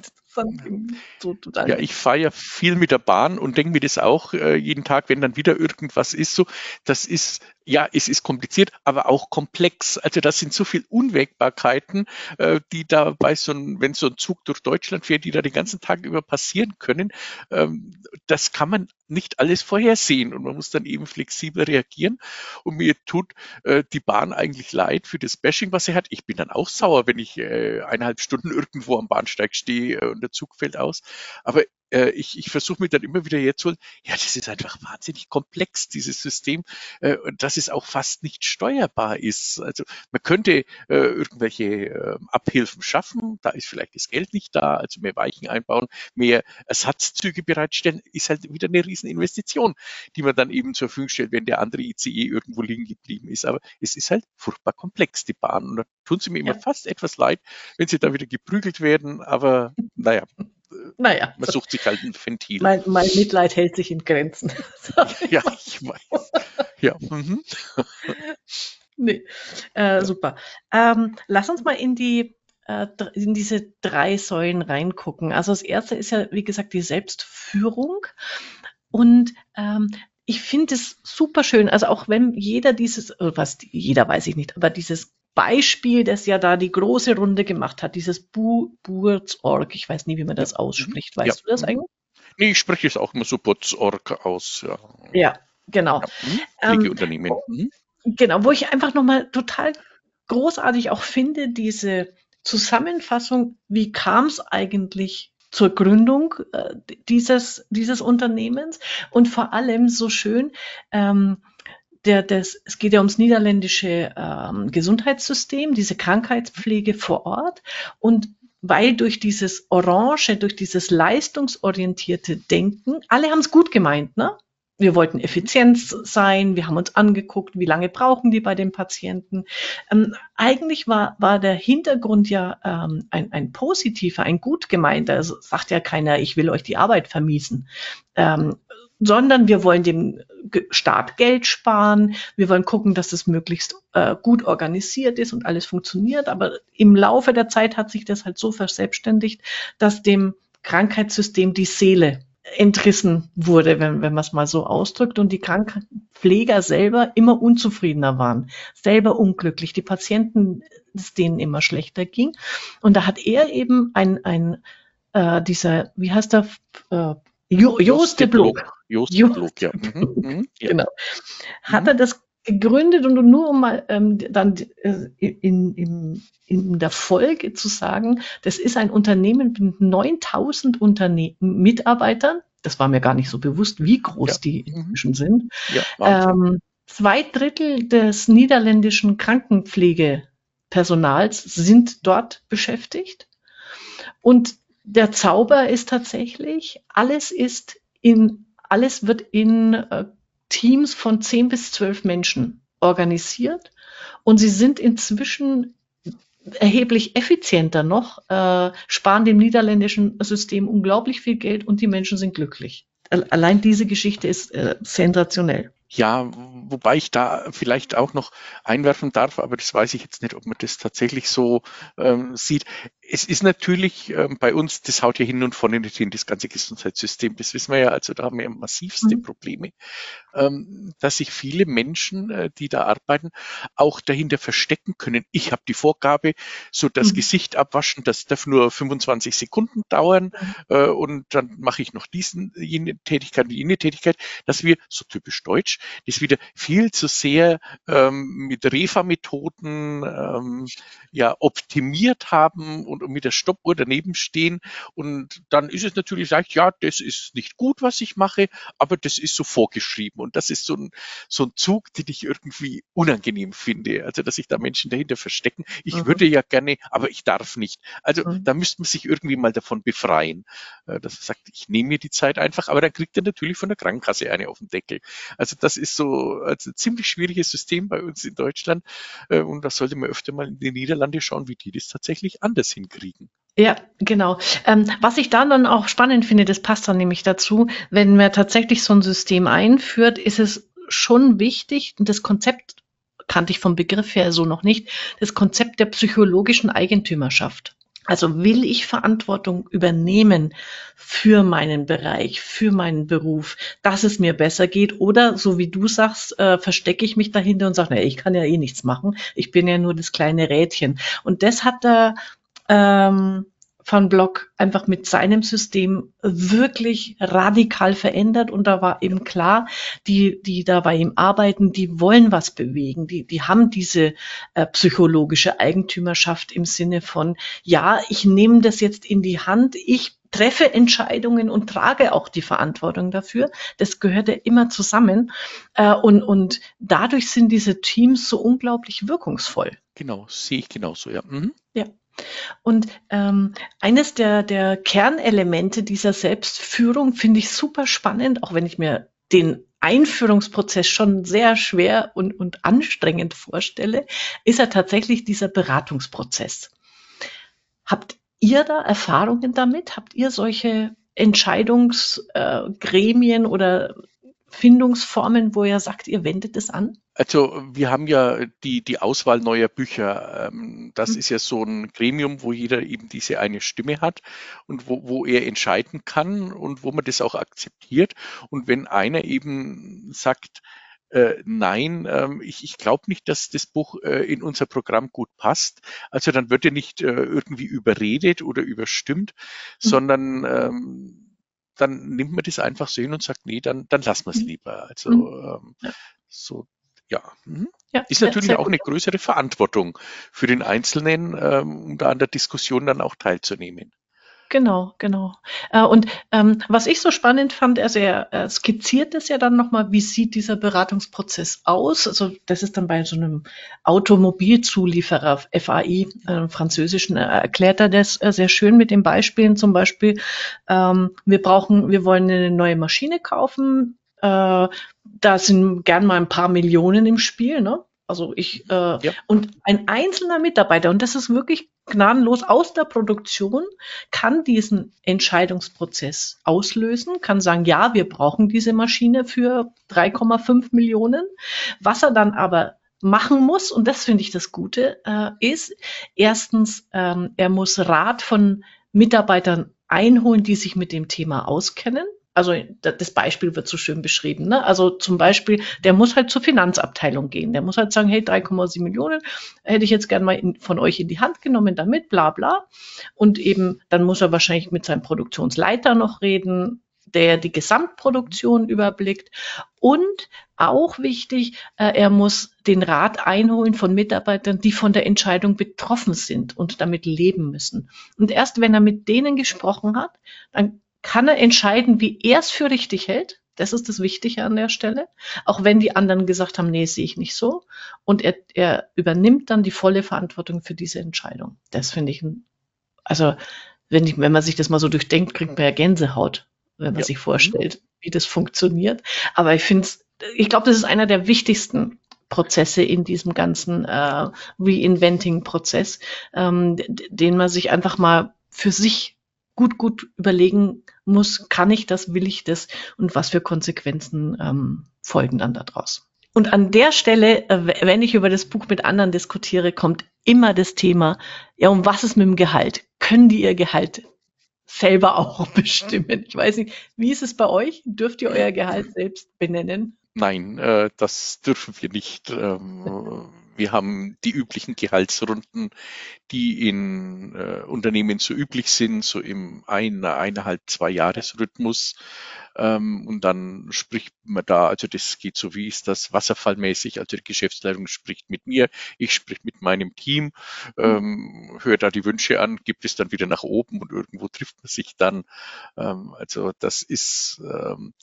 B: so. Ja, ich fahre ja viel mit der Bahn und denke mir das auch äh, jeden Tag, wenn dann wieder irgendwas ist, so, das ist, ja, es ist kompliziert, aber auch komplex. Also das sind so viele Unwägbarkeiten, äh, die da bei so einem, wenn so ein Zug durch Deutschland fährt, die da den ganzen Tag über passieren können. Ähm, das kann man nicht alles vorhersehen und man muss dann eben flexibel reagieren. Und mir tut äh, die Bahn eigentlich leid für das Bashing, was sie hat. Ich bin dann auch sauer, wenn ich äh, eineinhalb Stunden irgendwo am Bahnsteig stehe und der Zug fällt aus. Aber äh, ich, ich versuche mir dann immer wieder jetzt zu, ja, das ist einfach wahnsinnig komplex, dieses System, äh, dass es auch fast nicht steuerbar ist. Also man könnte äh, irgendwelche äh, Abhilfen schaffen, da ist vielleicht das Geld nicht da, also mehr Weichen einbauen, mehr Ersatzzüge bereitstellen, ist halt wieder eine Rieseninvestition, die man dann eben zur Verfügung stellt, wenn der andere ICE irgendwo liegen geblieben ist. Aber es ist halt furchtbar komplex, die Bahn. Und da tun sie mir immer ja. fast etwas leid, wenn sie da wieder geprügelt werden. Aber naja,
A: naja.
B: Man sucht sich halt ein Ventil.
A: Mein, mein Mitleid hält sich in Grenzen.
B: ja, ich weiß. Ja. Mhm.
A: nee. Äh, super. Ähm, lass uns mal in die äh, in diese drei Säulen reingucken. Also das erste ist ja, wie gesagt, die Selbstführung. Und ähm, ich finde es super schön. Also auch wenn jeder dieses, was jeder weiß ich nicht, aber dieses Beispiel, das ja da die große Runde gemacht hat, dieses Bu Burzorg. Ich weiß nie, wie man das ausspricht. Weißt ja. du das eigentlich?
B: Nee, ich spreche es auch immer so Burzorg aus. Ja,
A: ja genau. Ja.
B: Hm?
A: Ähm, Genau, wo ich einfach nochmal total großartig auch finde, diese Zusammenfassung, wie kam es eigentlich zur Gründung äh, dieses, dieses Unternehmens und vor allem so schön, ähm, der, das, es geht ja ums niederländische ähm, Gesundheitssystem, diese Krankheitspflege vor Ort und weil durch dieses Orange, durch dieses leistungsorientierte Denken, alle haben es gut gemeint, ne? Wir wollten Effizienz sein, wir haben uns angeguckt, wie lange brauchen die bei den Patienten. Ähm, eigentlich war, war der Hintergrund ja ähm, ein, ein positiver, ein gut gemeinter. Also sagt ja keiner, ich will euch die Arbeit vermiesen. Ähm, sondern wir wollen dem Staat Geld sparen. Wir wollen gucken, dass es möglichst äh, gut organisiert ist und alles funktioniert. Aber im Laufe der Zeit hat sich das halt so verselbstständigt, dass dem Krankheitssystem die Seele entrissen wurde, wenn, wenn man es mal so ausdrückt, und die Krankenpfleger selber immer unzufriedener waren, selber unglücklich, die Patienten, es denen immer schlechter ging. Und da hat er eben ein, ein äh, dieser, wie heißt der, äh, jo Joost de Blok.
B: Joost de Blok, ja. Mhm,
A: mhm, ja. Genau. Hat er das gegründet und nur um mal ähm, dann äh, in, in, in der Folge zu sagen, das ist ein Unternehmen mit 9000 Unterne Mitarbeitern. Das war mir gar nicht so bewusst, wie groß ja. die mhm. inzwischen sind. Ja, ähm, zwei Drittel des niederländischen Krankenpflegepersonals sind dort beschäftigt. Und der Zauber ist tatsächlich, alles ist in, alles wird in äh, Teams von zehn bis zwölf Menschen organisiert und sie sind inzwischen erheblich effizienter noch, äh, sparen dem niederländischen System unglaublich viel Geld und die Menschen sind glücklich. Allein diese Geschichte ist äh, sensationell.
B: Ja, wobei ich da vielleicht auch noch einwerfen darf, aber das weiß ich jetzt nicht, ob man das tatsächlich so ähm, sieht es ist natürlich ähm, bei uns, das haut ja hin und vorne nicht hin, das ganze Gesundheitssystem, das wissen wir ja, also da haben wir massivste mhm. Probleme, ähm, dass sich viele Menschen, äh, die da arbeiten, auch dahinter verstecken können. Ich habe die Vorgabe, so das mhm. Gesicht abwaschen, das darf nur 25 Sekunden dauern mhm. äh, und dann mache ich noch diesen, jene Tätigkeit, jene Tätigkeit, dass wir, so typisch deutsch, das wieder viel zu sehr ähm, mit Refa-Methoden ähm, ja optimiert haben und und mit der Stoppuhr daneben stehen. Und dann ist es natürlich leicht, ja, das ist nicht gut, was ich mache, aber das ist so vorgeschrieben. Und das ist so ein, so ein Zug, den ich irgendwie unangenehm finde. Also, dass sich da Menschen dahinter verstecken. Ich mhm. würde ja gerne, aber ich darf nicht. Also, mhm. da müsste man sich irgendwie mal davon befreien. Äh, dass er sagt, ich nehme mir die Zeit einfach, aber dann kriegt er natürlich von der Krankenkasse eine auf den Deckel. Also, das ist so also ein ziemlich schwieriges System bei uns in Deutschland. Äh, und da sollte man öfter mal in die Niederlande schauen, wie die das tatsächlich anders hinkriegen kriegen.
A: Ja, genau. Ähm, was ich dann dann auch spannend finde, das passt dann nämlich dazu, wenn man tatsächlich so ein System einführt, ist es schon wichtig, das Konzept kannte ich vom Begriff her so noch nicht, das Konzept der psychologischen Eigentümerschaft. Also will ich Verantwortung übernehmen für meinen Bereich, für meinen Beruf, dass es mir besser geht oder so wie du sagst, äh, verstecke ich mich dahinter und sage, naja, ich kann ja eh nichts machen, ich bin ja nur das kleine Rädchen. Und das hat da ähm, Van Block einfach mit seinem System wirklich radikal verändert und da war eben klar, die, die da bei ihm arbeiten, die wollen was bewegen, die, die haben diese äh, psychologische Eigentümerschaft im Sinne von, ja, ich nehme das jetzt in die Hand, ich treffe Entscheidungen und trage auch die Verantwortung dafür. Das gehört ja immer zusammen. Äh, und, und dadurch sind diese Teams so unglaublich wirkungsvoll.
B: Genau, sehe ich genauso, ja. Mhm.
A: Und ähm, eines der, der Kernelemente dieser Selbstführung finde ich super spannend, auch wenn ich mir den Einführungsprozess schon sehr schwer und, und anstrengend vorstelle, ist ja tatsächlich dieser Beratungsprozess. Habt ihr da Erfahrungen damit? Habt ihr solche Entscheidungsgremien äh, oder Findungsformen, wo ihr sagt, ihr wendet es an?
B: Also wir haben ja die, die Auswahl neuer Bücher. Ähm, das mhm. ist ja so ein Gremium, wo jeder eben diese eine Stimme hat und wo, wo er entscheiden kann und wo man das auch akzeptiert. Und wenn einer eben sagt, äh, nein, ähm, ich, ich glaube nicht, dass das Buch äh, in unser Programm gut passt. Also dann wird er nicht äh, irgendwie überredet oder überstimmt, mhm. sondern ähm, dann nimmt man das einfach so hin und sagt, nee, dann, dann lassen wir es mhm. lieber. Also mhm. ähm, ja. so, ja. Mhm. Ja, ist natürlich auch eine größere Verantwortung für den Einzelnen, ähm, um da an der Diskussion dann auch teilzunehmen.
A: Genau, genau. Äh, und ähm, was ich so spannend fand, also er, er skizziert es ja dann nochmal, wie sieht dieser Beratungsprozess aus? Also das ist dann bei so einem Automobilzulieferer, FAI, äh, französischen, äh, erklärt er das äh, sehr schön mit den Beispielen. Zum Beispiel, ähm, wir brauchen, wir wollen eine neue Maschine kaufen. Äh, da sind gern mal ein paar Millionen im Spiel, ne? Also ich äh, ja. und ein einzelner Mitarbeiter, und das ist wirklich gnadenlos aus der Produktion, kann diesen Entscheidungsprozess auslösen, kann sagen, ja, wir brauchen diese Maschine für 3,5 Millionen. Was er dann aber machen muss, und das finde ich das Gute, äh, ist erstens, ähm, er muss Rat von Mitarbeitern einholen, die sich mit dem Thema auskennen also das Beispiel wird so schön beschrieben. Ne? Also zum Beispiel, der muss halt zur Finanzabteilung gehen. Der muss halt sagen, hey, 3,7 Millionen hätte ich jetzt gern mal in, von euch in die Hand genommen, damit, bla bla. Und eben, dann muss er wahrscheinlich mit seinem Produktionsleiter noch reden, der die Gesamtproduktion überblickt. Und auch wichtig, äh, er muss den Rat einholen von Mitarbeitern, die von der Entscheidung betroffen sind und damit leben müssen. Und erst wenn er mit denen gesprochen hat, dann kann er entscheiden, wie er es für richtig hält. Das ist das Wichtige an der Stelle. Auch wenn die anderen gesagt haben, nee, sehe ich nicht so. Und er, er übernimmt dann die volle Verantwortung für diese Entscheidung. Das finde ich, also wenn, ich, wenn man sich das mal so durchdenkt, kriegt man ja Gänsehaut, wenn man ja. sich vorstellt, wie das funktioniert. Aber ich finde ich glaube, das ist einer der wichtigsten Prozesse in diesem ganzen äh, Reinventing-Prozess, ähm, den man sich einfach mal für sich gut, gut überlegen muss, kann ich das, will ich das und was für Konsequenzen ähm, folgen dann daraus. Und an der Stelle, äh, wenn ich über das Buch mit anderen diskutiere, kommt immer das Thema, ja, um was ist mit dem Gehalt? Können die ihr Gehalt selber auch bestimmen? Ich weiß nicht, wie ist es bei euch? Dürft ihr euer Gehalt selbst benennen?
B: Nein, äh, das dürfen wir nicht. Ähm, wir haben die üblichen Gehaltsrunden, die in äh, Unternehmen so üblich sind, so im ein, eineinhalb, zwei Jahresrhythmus. Ähm, und dann spricht man da, also das geht so, wie ist das, wasserfallmäßig, also die Geschäftsleitung spricht mit mir, ich sprich mit meinem Team, ähm, höre da die Wünsche an, gibt es dann wieder nach oben und irgendwo trifft man sich dann. Ähm, also das ist, ähm,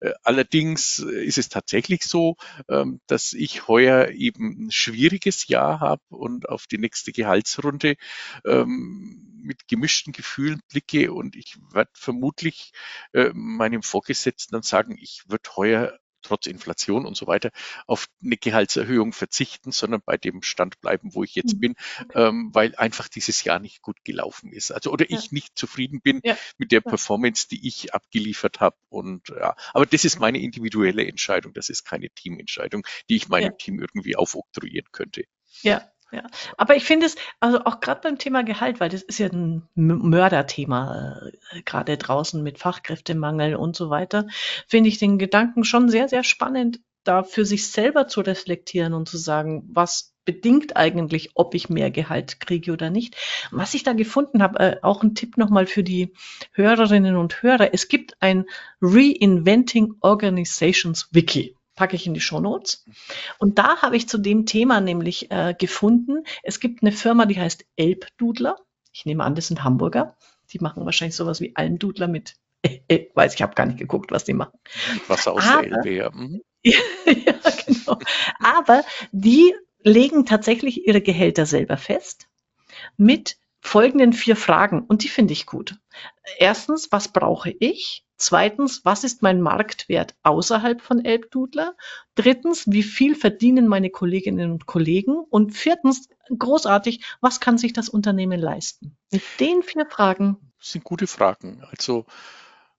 B: äh, allerdings ist es tatsächlich so, ähm, dass ich heuer eben ein schwieriges Jahr habe und auf die nächste Gehaltsrunde ähm, mit gemischten Gefühlen blicke und ich werde vermutlich äh, meinem Vorgesetzten dann sagen, ich würde heuer trotz Inflation und so weiter auf eine Gehaltserhöhung verzichten, sondern bei dem Stand bleiben, wo ich jetzt mhm. bin, ähm, weil einfach dieses Jahr nicht gut gelaufen ist. Also oder ja. ich nicht zufrieden bin ja. mit der Performance, die ich abgeliefert habe. Und ja, aber das ist meine individuelle Entscheidung. Das ist keine Teamentscheidung, die ich meinem. Team irgendwie aufoktroyieren könnte.
A: Ja, ja, aber ich finde es, also auch gerade beim Thema Gehalt, weil das ist ja ein Mörderthema, äh, gerade draußen mit Fachkräftemangel und so weiter, finde ich den Gedanken schon sehr, sehr spannend, da für sich selber zu reflektieren und zu sagen, was bedingt eigentlich, ob ich mehr Gehalt kriege oder nicht. Was ich da gefunden habe, äh, auch ein Tipp nochmal für die Hörerinnen und Hörer. Es gibt ein Reinventing Organizations Wiki packe ich in die Show Notes. Und da habe ich zu dem Thema nämlich äh, gefunden, es gibt eine Firma, die heißt Elbdudler. Ich nehme an, das sind Hamburger. Die machen wahrscheinlich sowas wie Almdudler mit, äh, äh, weiß ich habe gar nicht geguckt, was die machen.
B: Wasser aus Aber, der Elbe, ja. Mhm.
A: ja. genau. Aber die legen tatsächlich ihre Gehälter selber fest mit folgenden vier Fragen und die finde ich gut. Erstens, was brauche ich? Zweitens, was ist mein Marktwert außerhalb von Elbdudler? Drittens, wie viel verdienen meine Kolleginnen und Kollegen? Und viertens, großartig, was kann sich das Unternehmen leisten? Mit den vier Fragen.
B: Das sind gute Fragen. Also,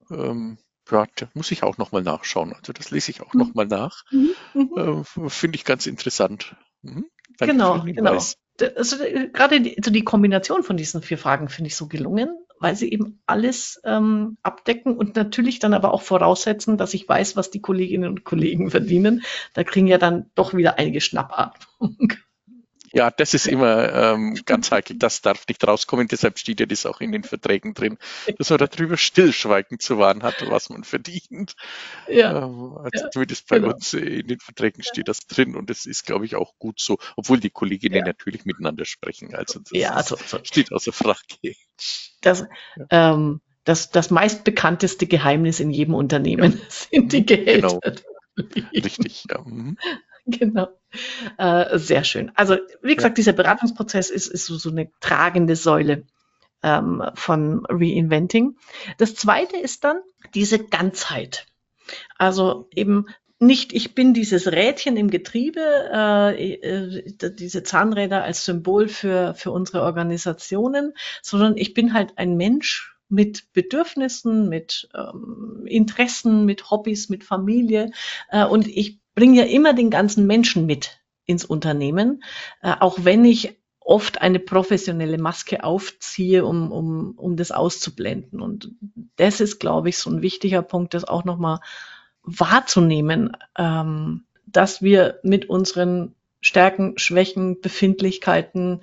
B: ähm, ja, da muss ich auch nochmal nachschauen. Also, das lese ich auch mhm. nochmal nach. Mhm. Äh, Finde ich ganz interessant.
A: Mhm. genau, genau. Also, gerade die, also die Kombination von diesen vier Fragen finde ich so gelungen weil sie eben alles ähm, abdecken und natürlich dann aber auch voraussetzen, dass ich weiß, was die Kolleginnen und Kollegen verdienen. Da kriegen ja dann doch wieder einige Schnappatmung.
B: Ja, das ist immer ähm, ganz heikel. Das darf nicht rauskommen. Deshalb steht ja das auch in den Verträgen drin, dass man darüber stillschweigen zu wahren hat, was man verdient. Ja, ähm, also ja, zumindest bei genau. uns in den Verträgen steht das drin und es ist, glaube ich, auch gut so, obwohl die Kolleginnen ja. natürlich miteinander sprechen. Also das ja, also, so. steht außer Frage.
A: Das, ja. ähm, das, das meistbekannteste Geheimnis in jedem Unternehmen sind die Gehälter.
B: Genau. Richtig, ja.
A: Genau. Äh, sehr schön. Also, wie gesagt, ja. dieser Beratungsprozess ist, ist so, so eine tragende Säule ähm, von Reinventing. Das zweite ist dann diese Ganzheit. Also eben nicht, ich bin dieses Rädchen im Getriebe, äh, äh, diese Zahnräder als Symbol für, für unsere Organisationen, sondern ich bin halt ein Mensch mit Bedürfnissen, mit ähm, Interessen, mit Hobbys, mit Familie äh, und ich bringe ja immer den ganzen Menschen mit ins Unternehmen, äh, auch wenn ich oft eine professionelle Maske aufziehe, um, um, um das auszublenden. Und das ist, glaube ich, so ein wichtiger Punkt, das auch nochmal wahrzunehmen, ähm, dass wir mit unseren Stärken, Schwächen, Befindlichkeiten,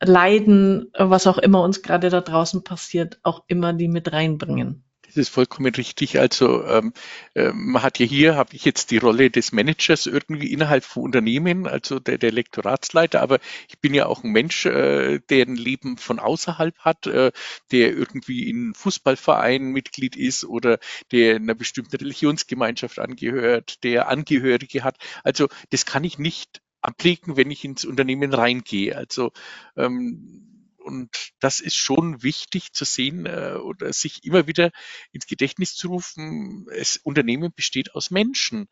A: Leiden, was auch immer uns gerade da draußen passiert, auch immer die mit reinbringen.
B: Das ist vollkommen richtig. Also ähm, äh, man hat ja hier, habe ich jetzt die Rolle des Managers irgendwie innerhalb von Unternehmen, also der, der Lektoratsleiter, aber ich bin ja auch ein Mensch, äh, der ein Leben von außerhalb hat, äh, der irgendwie in Fußballverein Mitglied ist oder der einer bestimmten Religionsgemeinschaft angehört, der Angehörige hat. Also das kann ich nicht ablegen, wenn ich ins Unternehmen reingehe. Also ähm, und das ist schon wichtig zu sehen äh, oder sich immer wieder ins Gedächtnis zu rufen. Das Unternehmen besteht aus Menschen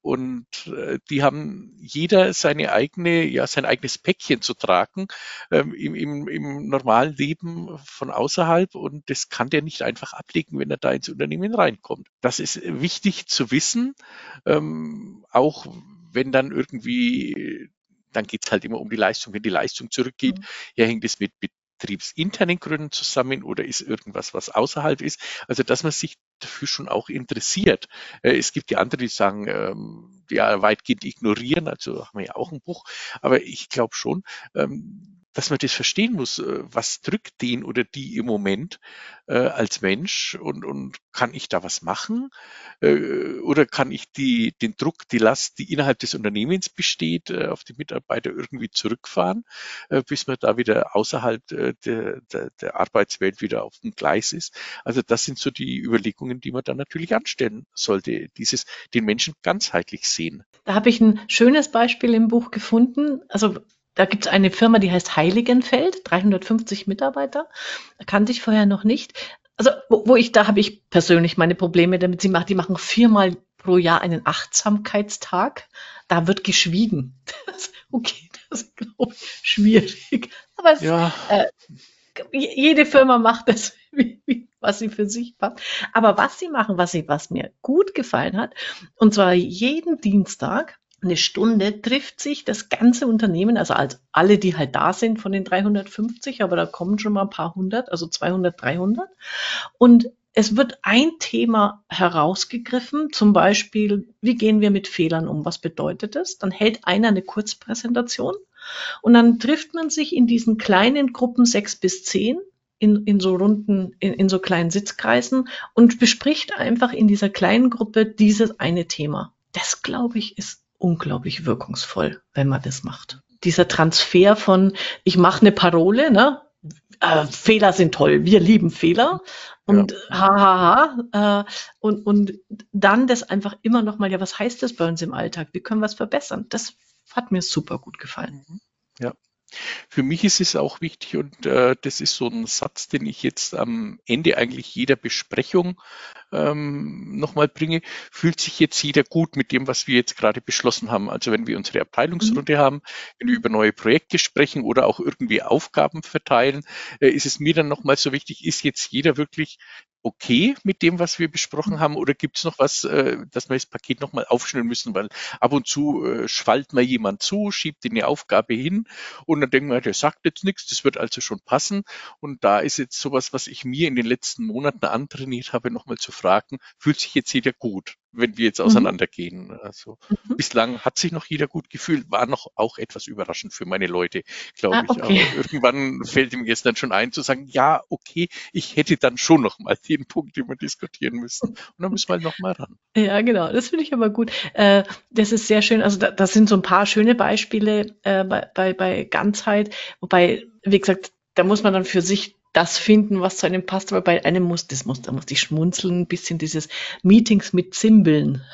B: und äh, die haben jeder seine eigene, ja, sein eigenes Päckchen zu tragen ähm, im, im, im normalen Leben von außerhalb und das kann der nicht einfach ablegen, wenn er da ins Unternehmen reinkommt. Das ist wichtig zu wissen, ähm, auch wenn dann irgendwie dann geht's halt immer um die Leistung. Wenn die Leistung zurückgeht, mhm. ja, hängt es mit betriebsinternen Gründen zusammen oder ist irgendwas, was außerhalb ist. Also, dass man sich dafür schon auch interessiert. Äh, es gibt ja andere, die sagen, ähm, ja, weitgehend ignorieren, also haben wir ja auch ein Buch. Aber ich glaube schon, ähm, dass man das verstehen muss, äh, was drückt den oder die im Moment äh, als Mensch und, und kann ich da was machen äh, oder kann ich die, den Druck, die Last, die innerhalb des Unternehmens besteht, äh, auf die Mitarbeiter irgendwie zurückfahren, äh, bis man da wieder außerhalb äh, der, der, der Arbeitswelt wieder auf dem Gleis ist. Also das sind so die Überlegungen, die man dann natürlich anstellen sollte, dieses den Menschen ganzheitlich sehen.
A: Da habe ich ein schönes Beispiel im Buch gefunden. Also da gibt es eine Firma, die heißt Heiligenfeld, 350 Mitarbeiter. Kannte ich vorher noch nicht. Also, wo, wo ich, da habe ich persönlich meine Probleme damit. Sie machen, die machen viermal pro Jahr einen Achtsamkeitstag. Da wird geschwiegen. Das, okay, das ist, glaube ich, schwierig. Aber es, ja. äh, jede Firma macht das, was sie für sich macht. Aber was sie machen, was, sie, was mir gut gefallen hat, und zwar jeden Dienstag eine Stunde trifft sich das ganze Unternehmen, also als alle, die halt da sind von den 350, aber da kommen schon mal ein paar hundert, also 200, 300. Und es wird ein Thema herausgegriffen, zum Beispiel, wie gehen wir mit Fehlern um? Was bedeutet das? Dann hält einer eine Kurzpräsentation und dann trifft man sich in diesen kleinen Gruppen sechs bis zehn in, in so runden, in, in so kleinen Sitzkreisen und bespricht einfach in dieser kleinen Gruppe dieses eine Thema. Das, glaube ich, ist unglaublich wirkungsvoll, wenn man das macht. Dieser Transfer von, ich mache eine Parole, ne? Äh, Fehler sind toll, wir lieben Fehler und ja. ha, ha, ha, äh, und, und dann das einfach immer noch mal, ja, was heißt das bei uns im Alltag? Wie können wir es verbessern? Das hat mir super gut gefallen.
B: Ja, für mich ist es auch wichtig und äh, das ist so ein Satz, den ich jetzt am Ende eigentlich jeder Besprechung ähm, nochmal bringe. Fühlt sich jetzt jeder gut mit dem, was wir jetzt gerade beschlossen haben? Also wenn wir unsere Abteilungsrunde mhm. haben, wenn wir über neue Projekte sprechen oder auch irgendwie Aufgaben verteilen, äh, ist es mir dann nochmal so wichtig, ist jetzt jeder wirklich okay mit dem, was wir besprochen haben, oder gibt es noch was, äh, dass wir das Paket nochmal aufschnüren müssen, weil ab und zu äh, schwallt mal jemand zu, schiebt eine Aufgabe hin und dann denkt man, der sagt jetzt nichts, das wird also schon passen. Und da ist jetzt sowas, was ich mir in den letzten Monaten antrainiert habe, nochmal zu fragen, fühlt sich jetzt jeder gut? Wenn wir jetzt mhm. auseinandergehen. Also mhm. bislang hat sich noch jeder gut gefühlt, war noch auch etwas überraschend für meine Leute, glaube ah, okay. ich. Aber irgendwann fällt ihm jetzt dann schon ein zu sagen, ja, okay, ich hätte dann schon noch mal den Punkt, den wir diskutieren müssen. Und dann müssen wir halt noch mal ran.
A: Ja, genau. Das finde ich aber gut. Äh, das ist sehr schön. Also da, das sind so ein paar schöne Beispiele äh, bei, bei, bei Ganzheit. Wobei, wie gesagt, da muss man dann für sich das finden, was zu einem passt, aber bei einem muss, das muss, da muss ich schmunzeln, ein bisschen dieses Meetings mit Zimbeln.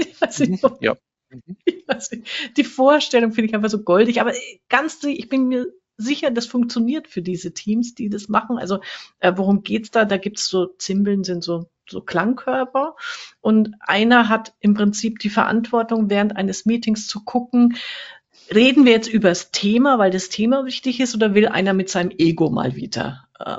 A: Ich weiß nicht, ja. Ich weiß nicht. Die Vorstellung finde ich einfach so goldig, aber ganz, ich bin mir sicher, das funktioniert für diese Teams, die das machen. Also äh, worum geht's da? Da gibt's so Zimbeln, sind so so Klangkörper und einer hat im Prinzip die Verantwortung, während eines Meetings zu gucken, reden wir jetzt über das Thema, weil das Thema wichtig ist, oder will einer mit seinem Ego mal wieder äh,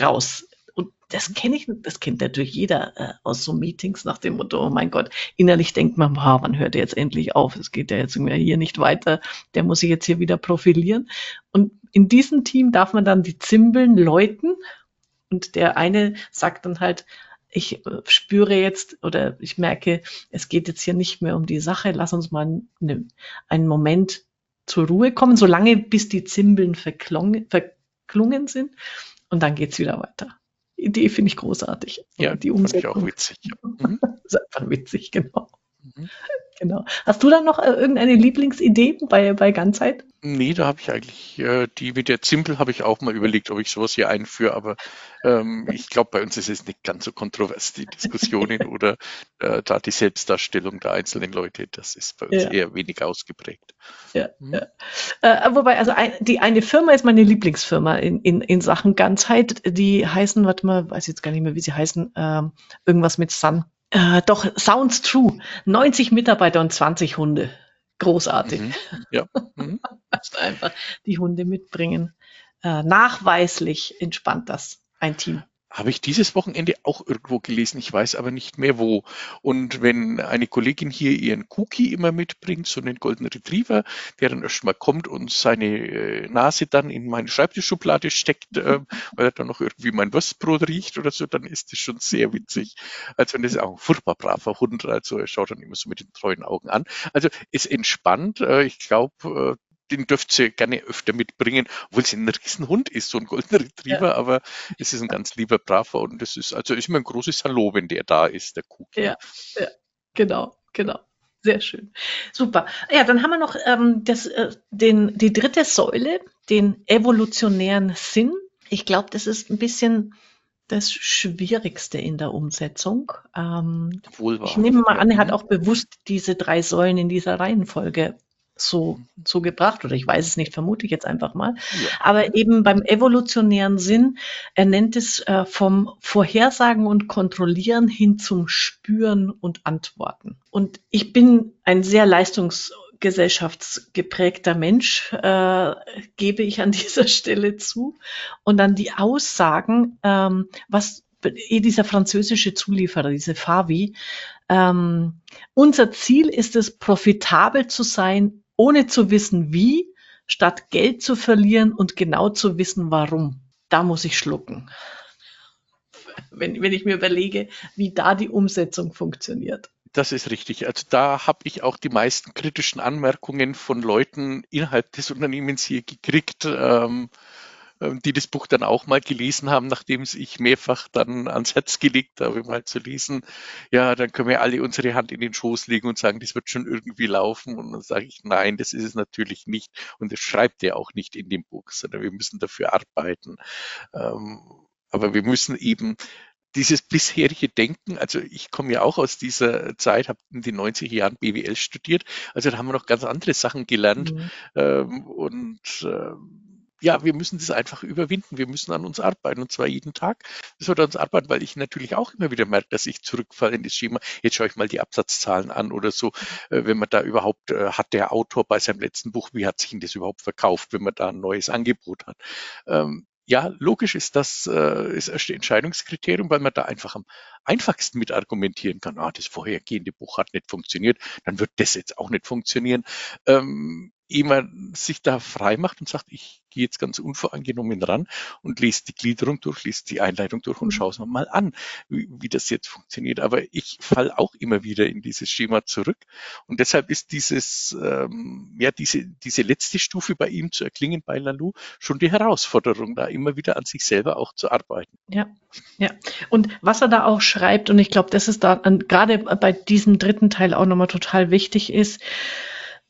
A: raus? Und das kenne ich, das kennt natürlich jeder äh, aus so Meetings nach dem Motto, oh mein Gott, innerlich denkt man, boah, wann hört er jetzt endlich auf? Es geht ja jetzt hier nicht weiter, der muss sich jetzt hier wieder profilieren. Und in diesem Team darf man dann die Zimbeln läuten und der eine sagt dann halt, ich äh, spüre jetzt oder ich merke, es geht jetzt hier nicht mehr um die Sache. Lass uns mal eine, einen Moment zur Ruhe kommen, solange bis die Zimbeln verklungen sind. Und dann geht's wieder weiter. Die Idee finde ich großartig.
B: Ja, die Umsetzung. Fand ich auch witzig.
A: Mhm. ist einfach witzig, genau. Mhm. Genau. Hast du dann noch äh, irgendeine Lieblingsidee bei, bei Ganzheit?
B: Nee, da habe ich eigentlich, äh, die mit der Zimpel habe ich auch mal überlegt, ob ich sowas hier einführe, aber ähm, ich glaube, bei uns ist es nicht ganz so kontrovers, die Diskussionen oder äh, da die Selbstdarstellung der einzelnen Leute, das ist bei uns ja. eher wenig ausgeprägt.
A: Ja, hm. ja. Äh, wobei, also ein, die eine Firma ist meine Lieblingsfirma in, in, in Sachen Ganzheit, die heißen, warte mal, weiß jetzt gar nicht mehr, wie sie heißen, ähm, irgendwas mit Sun. Äh, doch, sounds true. 90 Mitarbeiter und 20 Hunde. Großartig. Mhm. Ja. Mhm. Einfach die Hunde mitbringen. Äh, nachweislich entspannt das ein Team.
B: Habe ich dieses Wochenende auch irgendwo gelesen, ich weiß aber nicht mehr wo. Und wenn eine Kollegin hier ihren Cookie immer mitbringt, so einen Golden Retriever, der dann erstmal kommt und seine äh, Nase dann in meine Schreibtischschublade steckt, äh, weil er dann noch irgendwie mein Wurstbrot riecht oder so, dann ist das schon sehr witzig. Also wenn das auch ein furchtbar braver Hund, also er schaut dann immer so mit den treuen Augen an. Also es entspannt. Äh, ich glaube, äh, den dürft ihr gerne öfter mitbringen, obwohl es ein Riesenhund ist, so ein Golden Retriever, ja. aber es ist ein ganz lieber, braver und das ist, also ist mir ein großes Hallo, wenn der da ist, der Cookie.
A: Ja, ja, genau, genau. Sehr schön. Super. Ja, dann haben wir noch ähm, das, äh, den, die dritte Säule, den evolutionären Sinn. Ich glaube, das ist ein bisschen das Schwierigste in der Umsetzung. Ähm, ich nehme mal an, er hat auch bewusst diese drei Säulen in dieser Reihenfolge so, so gebracht oder ich weiß es nicht, vermute ich jetzt einfach mal. Ja. Aber eben beim evolutionären Sinn, er nennt es äh, vom Vorhersagen und Kontrollieren hin zum Spüren und Antworten. Und ich bin ein sehr leistungsgesellschaftsgeprägter Mensch, äh, gebe ich an dieser Stelle zu. Und dann die Aussagen, ähm, was eh dieser französische Zulieferer, diese Favi, ähm, unser Ziel ist es, profitabel zu sein ohne zu wissen wie, statt Geld zu verlieren und genau zu wissen warum. Da muss ich schlucken. Wenn, wenn ich mir überlege, wie da die Umsetzung funktioniert.
B: Das ist richtig. Also da habe ich auch die meisten kritischen Anmerkungen von Leuten innerhalb des Unternehmens hier gekriegt. Ähm, die das Buch dann auch mal gelesen haben, nachdem es ich mehrfach dann ans Herz gelegt habe, mal zu lesen. Ja, dann können wir alle unsere Hand in den Schoß legen und sagen, das wird schon irgendwie laufen. Und dann sage ich, nein, das ist es natürlich nicht. Und das schreibt er auch nicht in dem Buch, sondern wir müssen dafür arbeiten. Ähm, aber wir müssen eben dieses bisherige Denken, also ich komme ja auch aus dieser Zeit, habe in den 90er Jahren BWL studiert, also da haben wir noch ganz andere Sachen gelernt mhm. ähm, und ähm, ja, wir müssen das einfach überwinden. Wir müssen an uns arbeiten und zwar jeden Tag. Das wird an uns arbeiten, weil ich natürlich auch immer wieder merke, dass ich zurückfalle in das Schema. Jetzt schaue ich mal die Absatzzahlen an oder so, äh, wenn man da überhaupt, äh, hat der Autor bei seinem letzten Buch, wie hat sich denn das überhaupt verkauft, wenn man da ein neues Angebot hat. Ähm, ja, logisch ist das äh, ist das Entscheidungskriterium, weil man da einfach am einfachsten mit argumentieren kann. Ah, das vorhergehende Buch hat nicht funktioniert, dann wird das jetzt auch nicht funktionieren. Ähm, ehe man sich da frei macht und sagt, ich gehe jetzt ganz unvoreingenommen ran und lese die Gliederung durch, lese die Einleitung durch und mhm. schaue es mal an, wie, wie das jetzt funktioniert. Aber ich falle auch immer wieder in dieses Schema zurück. Und deshalb ist dieses, ähm, ja, diese, diese letzte Stufe bei ihm zu erklingen, bei Lalu, schon die Herausforderung, da immer wieder an sich selber auch zu arbeiten.
A: Ja, ja. Und was er da auch schreibt, und ich glaube, das ist da gerade bei diesem dritten Teil auch nochmal total wichtig ist,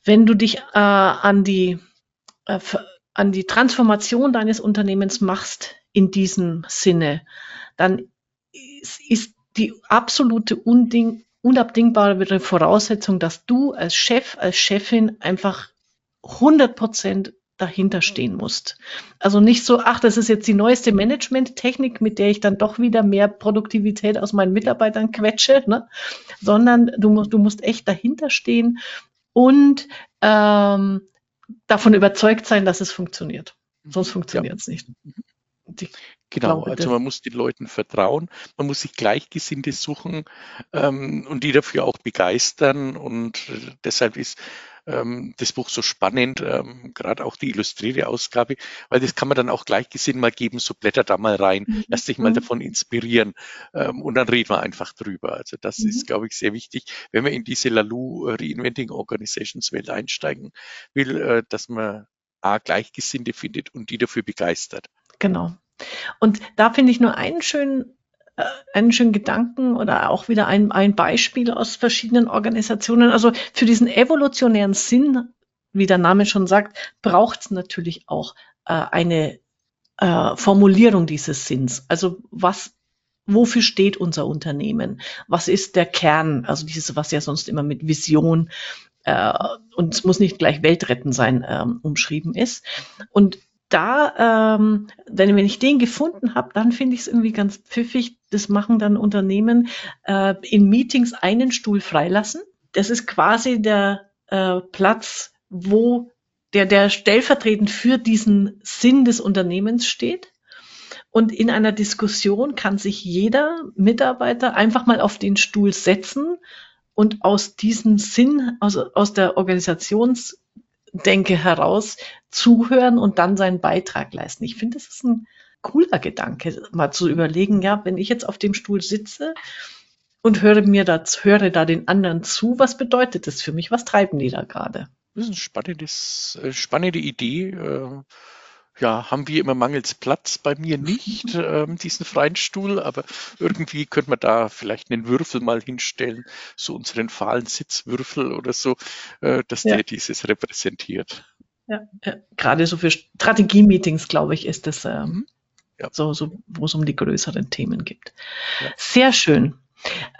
A: wenn du dich äh, an die äh, an die Transformation deines Unternehmens machst in diesem Sinne, dann ist, ist die absolute Unding, unabdingbare Voraussetzung, dass du als Chef, als Chefin einfach 100 Prozent dahinter stehen musst. Also nicht so, ach, das ist jetzt die neueste Management-Technik, mit der ich dann doch wieder mehr Produktivität aus meinen Mitarbeitern quetsche, ne? sondern du musst, du musst echt dahinter stehen und ähm, davon überzeugt sein, dass es funktioniert. Sonst mhm. funktioniert es ja. nicht.
B: Ich genau, also man muss den Leuten vertrauen, man muss sich Gleichgesinnte suchen ähm, und die dafür auch begeistern. Und äh, deshalb ist ähm, das Buch so spannend, ähm, gerade auch die illustrierte Ausgabe, weil das kann man dann auch gleichgesinnt mal geben, so blätter da mal rein, mhm. lass dich mal mhm. davon inspirieren ähm, und dann reden wir einfach drüber. Also das mhm. ist, glaube ich, sehr wichtig, wenn man in diese Lalu Reinventing Organizations Welt einsteigen will, äh, dass man A, Gleichgesinnte findet und die dafür begeistert.
A: Genau. Und da finde ich nur einen schönen äh, einen schönen Gedanken oder auch wieder ein, ein Beispiel aus verschiedenen Organisationen. Also für diesen evolutionären Sinn, wie der Name schon sagt, braucht es natürlich auch äh, eine äh, Formulierung dieses Sinns. Also was wofür steht unser Unternehmen? Was ist der Kern? Also dieses, was ja sonst immer mit Vision äh, und es muss nicht gleich Weltretten sein, ähm, umschrieben ist. Und da, ähm, wenn, wenn ich den gefunden habe, dann finde ich es irgendwie ganz pfiffig. Das machen dann Unternehmen äh, in Meetings einen Stuhl freilassen. Das ist quasi der äh, Platz, wo der, der stellvertretend für diesen Sinn des Unternehmens steht. Und in einer Diskussion kann sich jeder Mitarbeiter einfach mal auf den Stuhl setzen und aus diesem Sinn, aus, aus der Organisations denke, heraus zuhören und dann seinen Beitrag leisten. Ich finde, das ist ein cooler Gedanke, mal zu überlegen, ja, wenn ich jetzt auf dem Stuhl sitze und höre mir das, höre da den anderen zu, was bedeutet das für mich? Was treiben die da gerade?
B: Das ist eine spannendes, äh, spannende Idee. Äh, ja, haben wir immer mangels Platz bei mir nicht, ähm, diesen freien Stuhl, aber irgendwie könnte man da vielleicht einen Würfel mal hinstellen, so unseren fahlen Sitzwürfel oder so, äh, dass ja. der dieses repräsentiert.
A: Ja, ja. gerade so für Strategie-Meetings, glaube ich, ist das ähm, mhm. ja. so, so wo es um die größeren Themen geht. Ja. Sehr schön.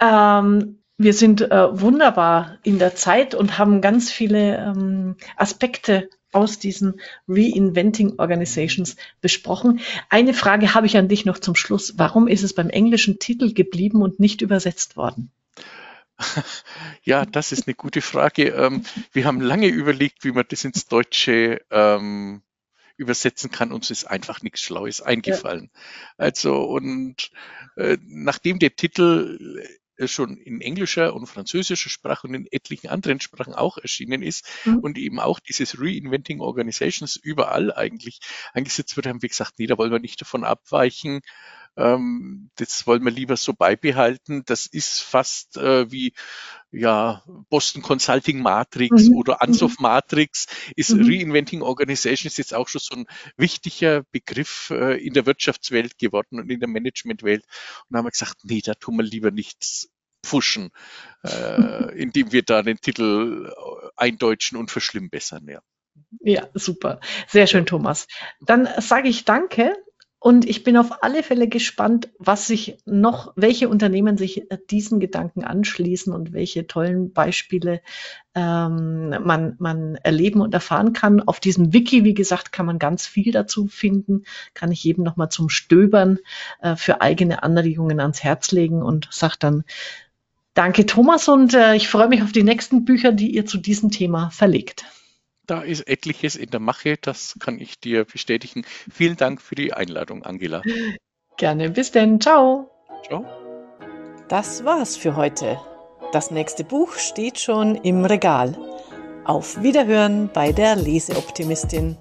A: Ähm, wir sind äh, wunderbar in der Zeit und haben ganz viele ähm, Aspekte aus diesen Reinventing Organizations besprochen. Eine Frage habe ich an dich noch zum Schluss. Warum ist es beim englischen Titel geblieben und nicht übersetzt worden?
B: Ja, das ist eine gute Frage. Ähm, wir haben lange überlegt, wie man das ins Deutsche ähm, übersetzen kann. Uns ist einfach nichts Schlaues eingefallen. Ja. Also, und äh, nachdem der Titel schon in englischer und französischer Sprache und in etlichen anderen Sprachen auch erschienen ist mhm. und eben auch dieses Reinventing Organizations überall eigentlich eingesetzt wird, haben wir gesagt, nee, da wollen wir nicht davon abweichen. Ähm, das wollen wir lieber so beibehalten. Das ist fast äh, wie ja, Boston Consulting Matrix mhm. oder Ansoff mhm. Matrix ist mhm. Reinventing Organizations jetzt auch schon so ein wichtiger Begriff äh, in der Wirtschaftswelt geworden und in der Managementwelt. Und da haben wir gesagt, nee, da tun wir lieber nichts pfuschen, äh, indem wir da den Titel äh, eindeutschen und verschlimmbessern. Ja.
A: Ja, super. Sehr schön, Thomas. Dann sage ich danke und ich bin auf alle Fälle gespannt, was sich noch, welche Unternehmen sich äh, diesen Gedanken anschließen und welche tollen Beispiele ähm, man, man erleben und erfahren kann. Auf diesem Wiki, wie gesagt, kann man ganz viel dazu finden. Kann ich jedem nochmal zum Stöbern äh, für eigene Anregungen ans Herz legen und sage dann Danke, Thomas, und äh, ich freue mich auf die nächsten Bücher, die ihr zu diesem Thema verlegt.
B: Da ist etliches in der Mache, das kann ich dir bestätigen. Vielen Dank für die Einladung, Angela.
A: Gerne, bis denn. Ciao. Ciao. Das war's für heute. Das nächste Buch steht schon im Regal. Auf Wiederhören bei der Leseoptimistin.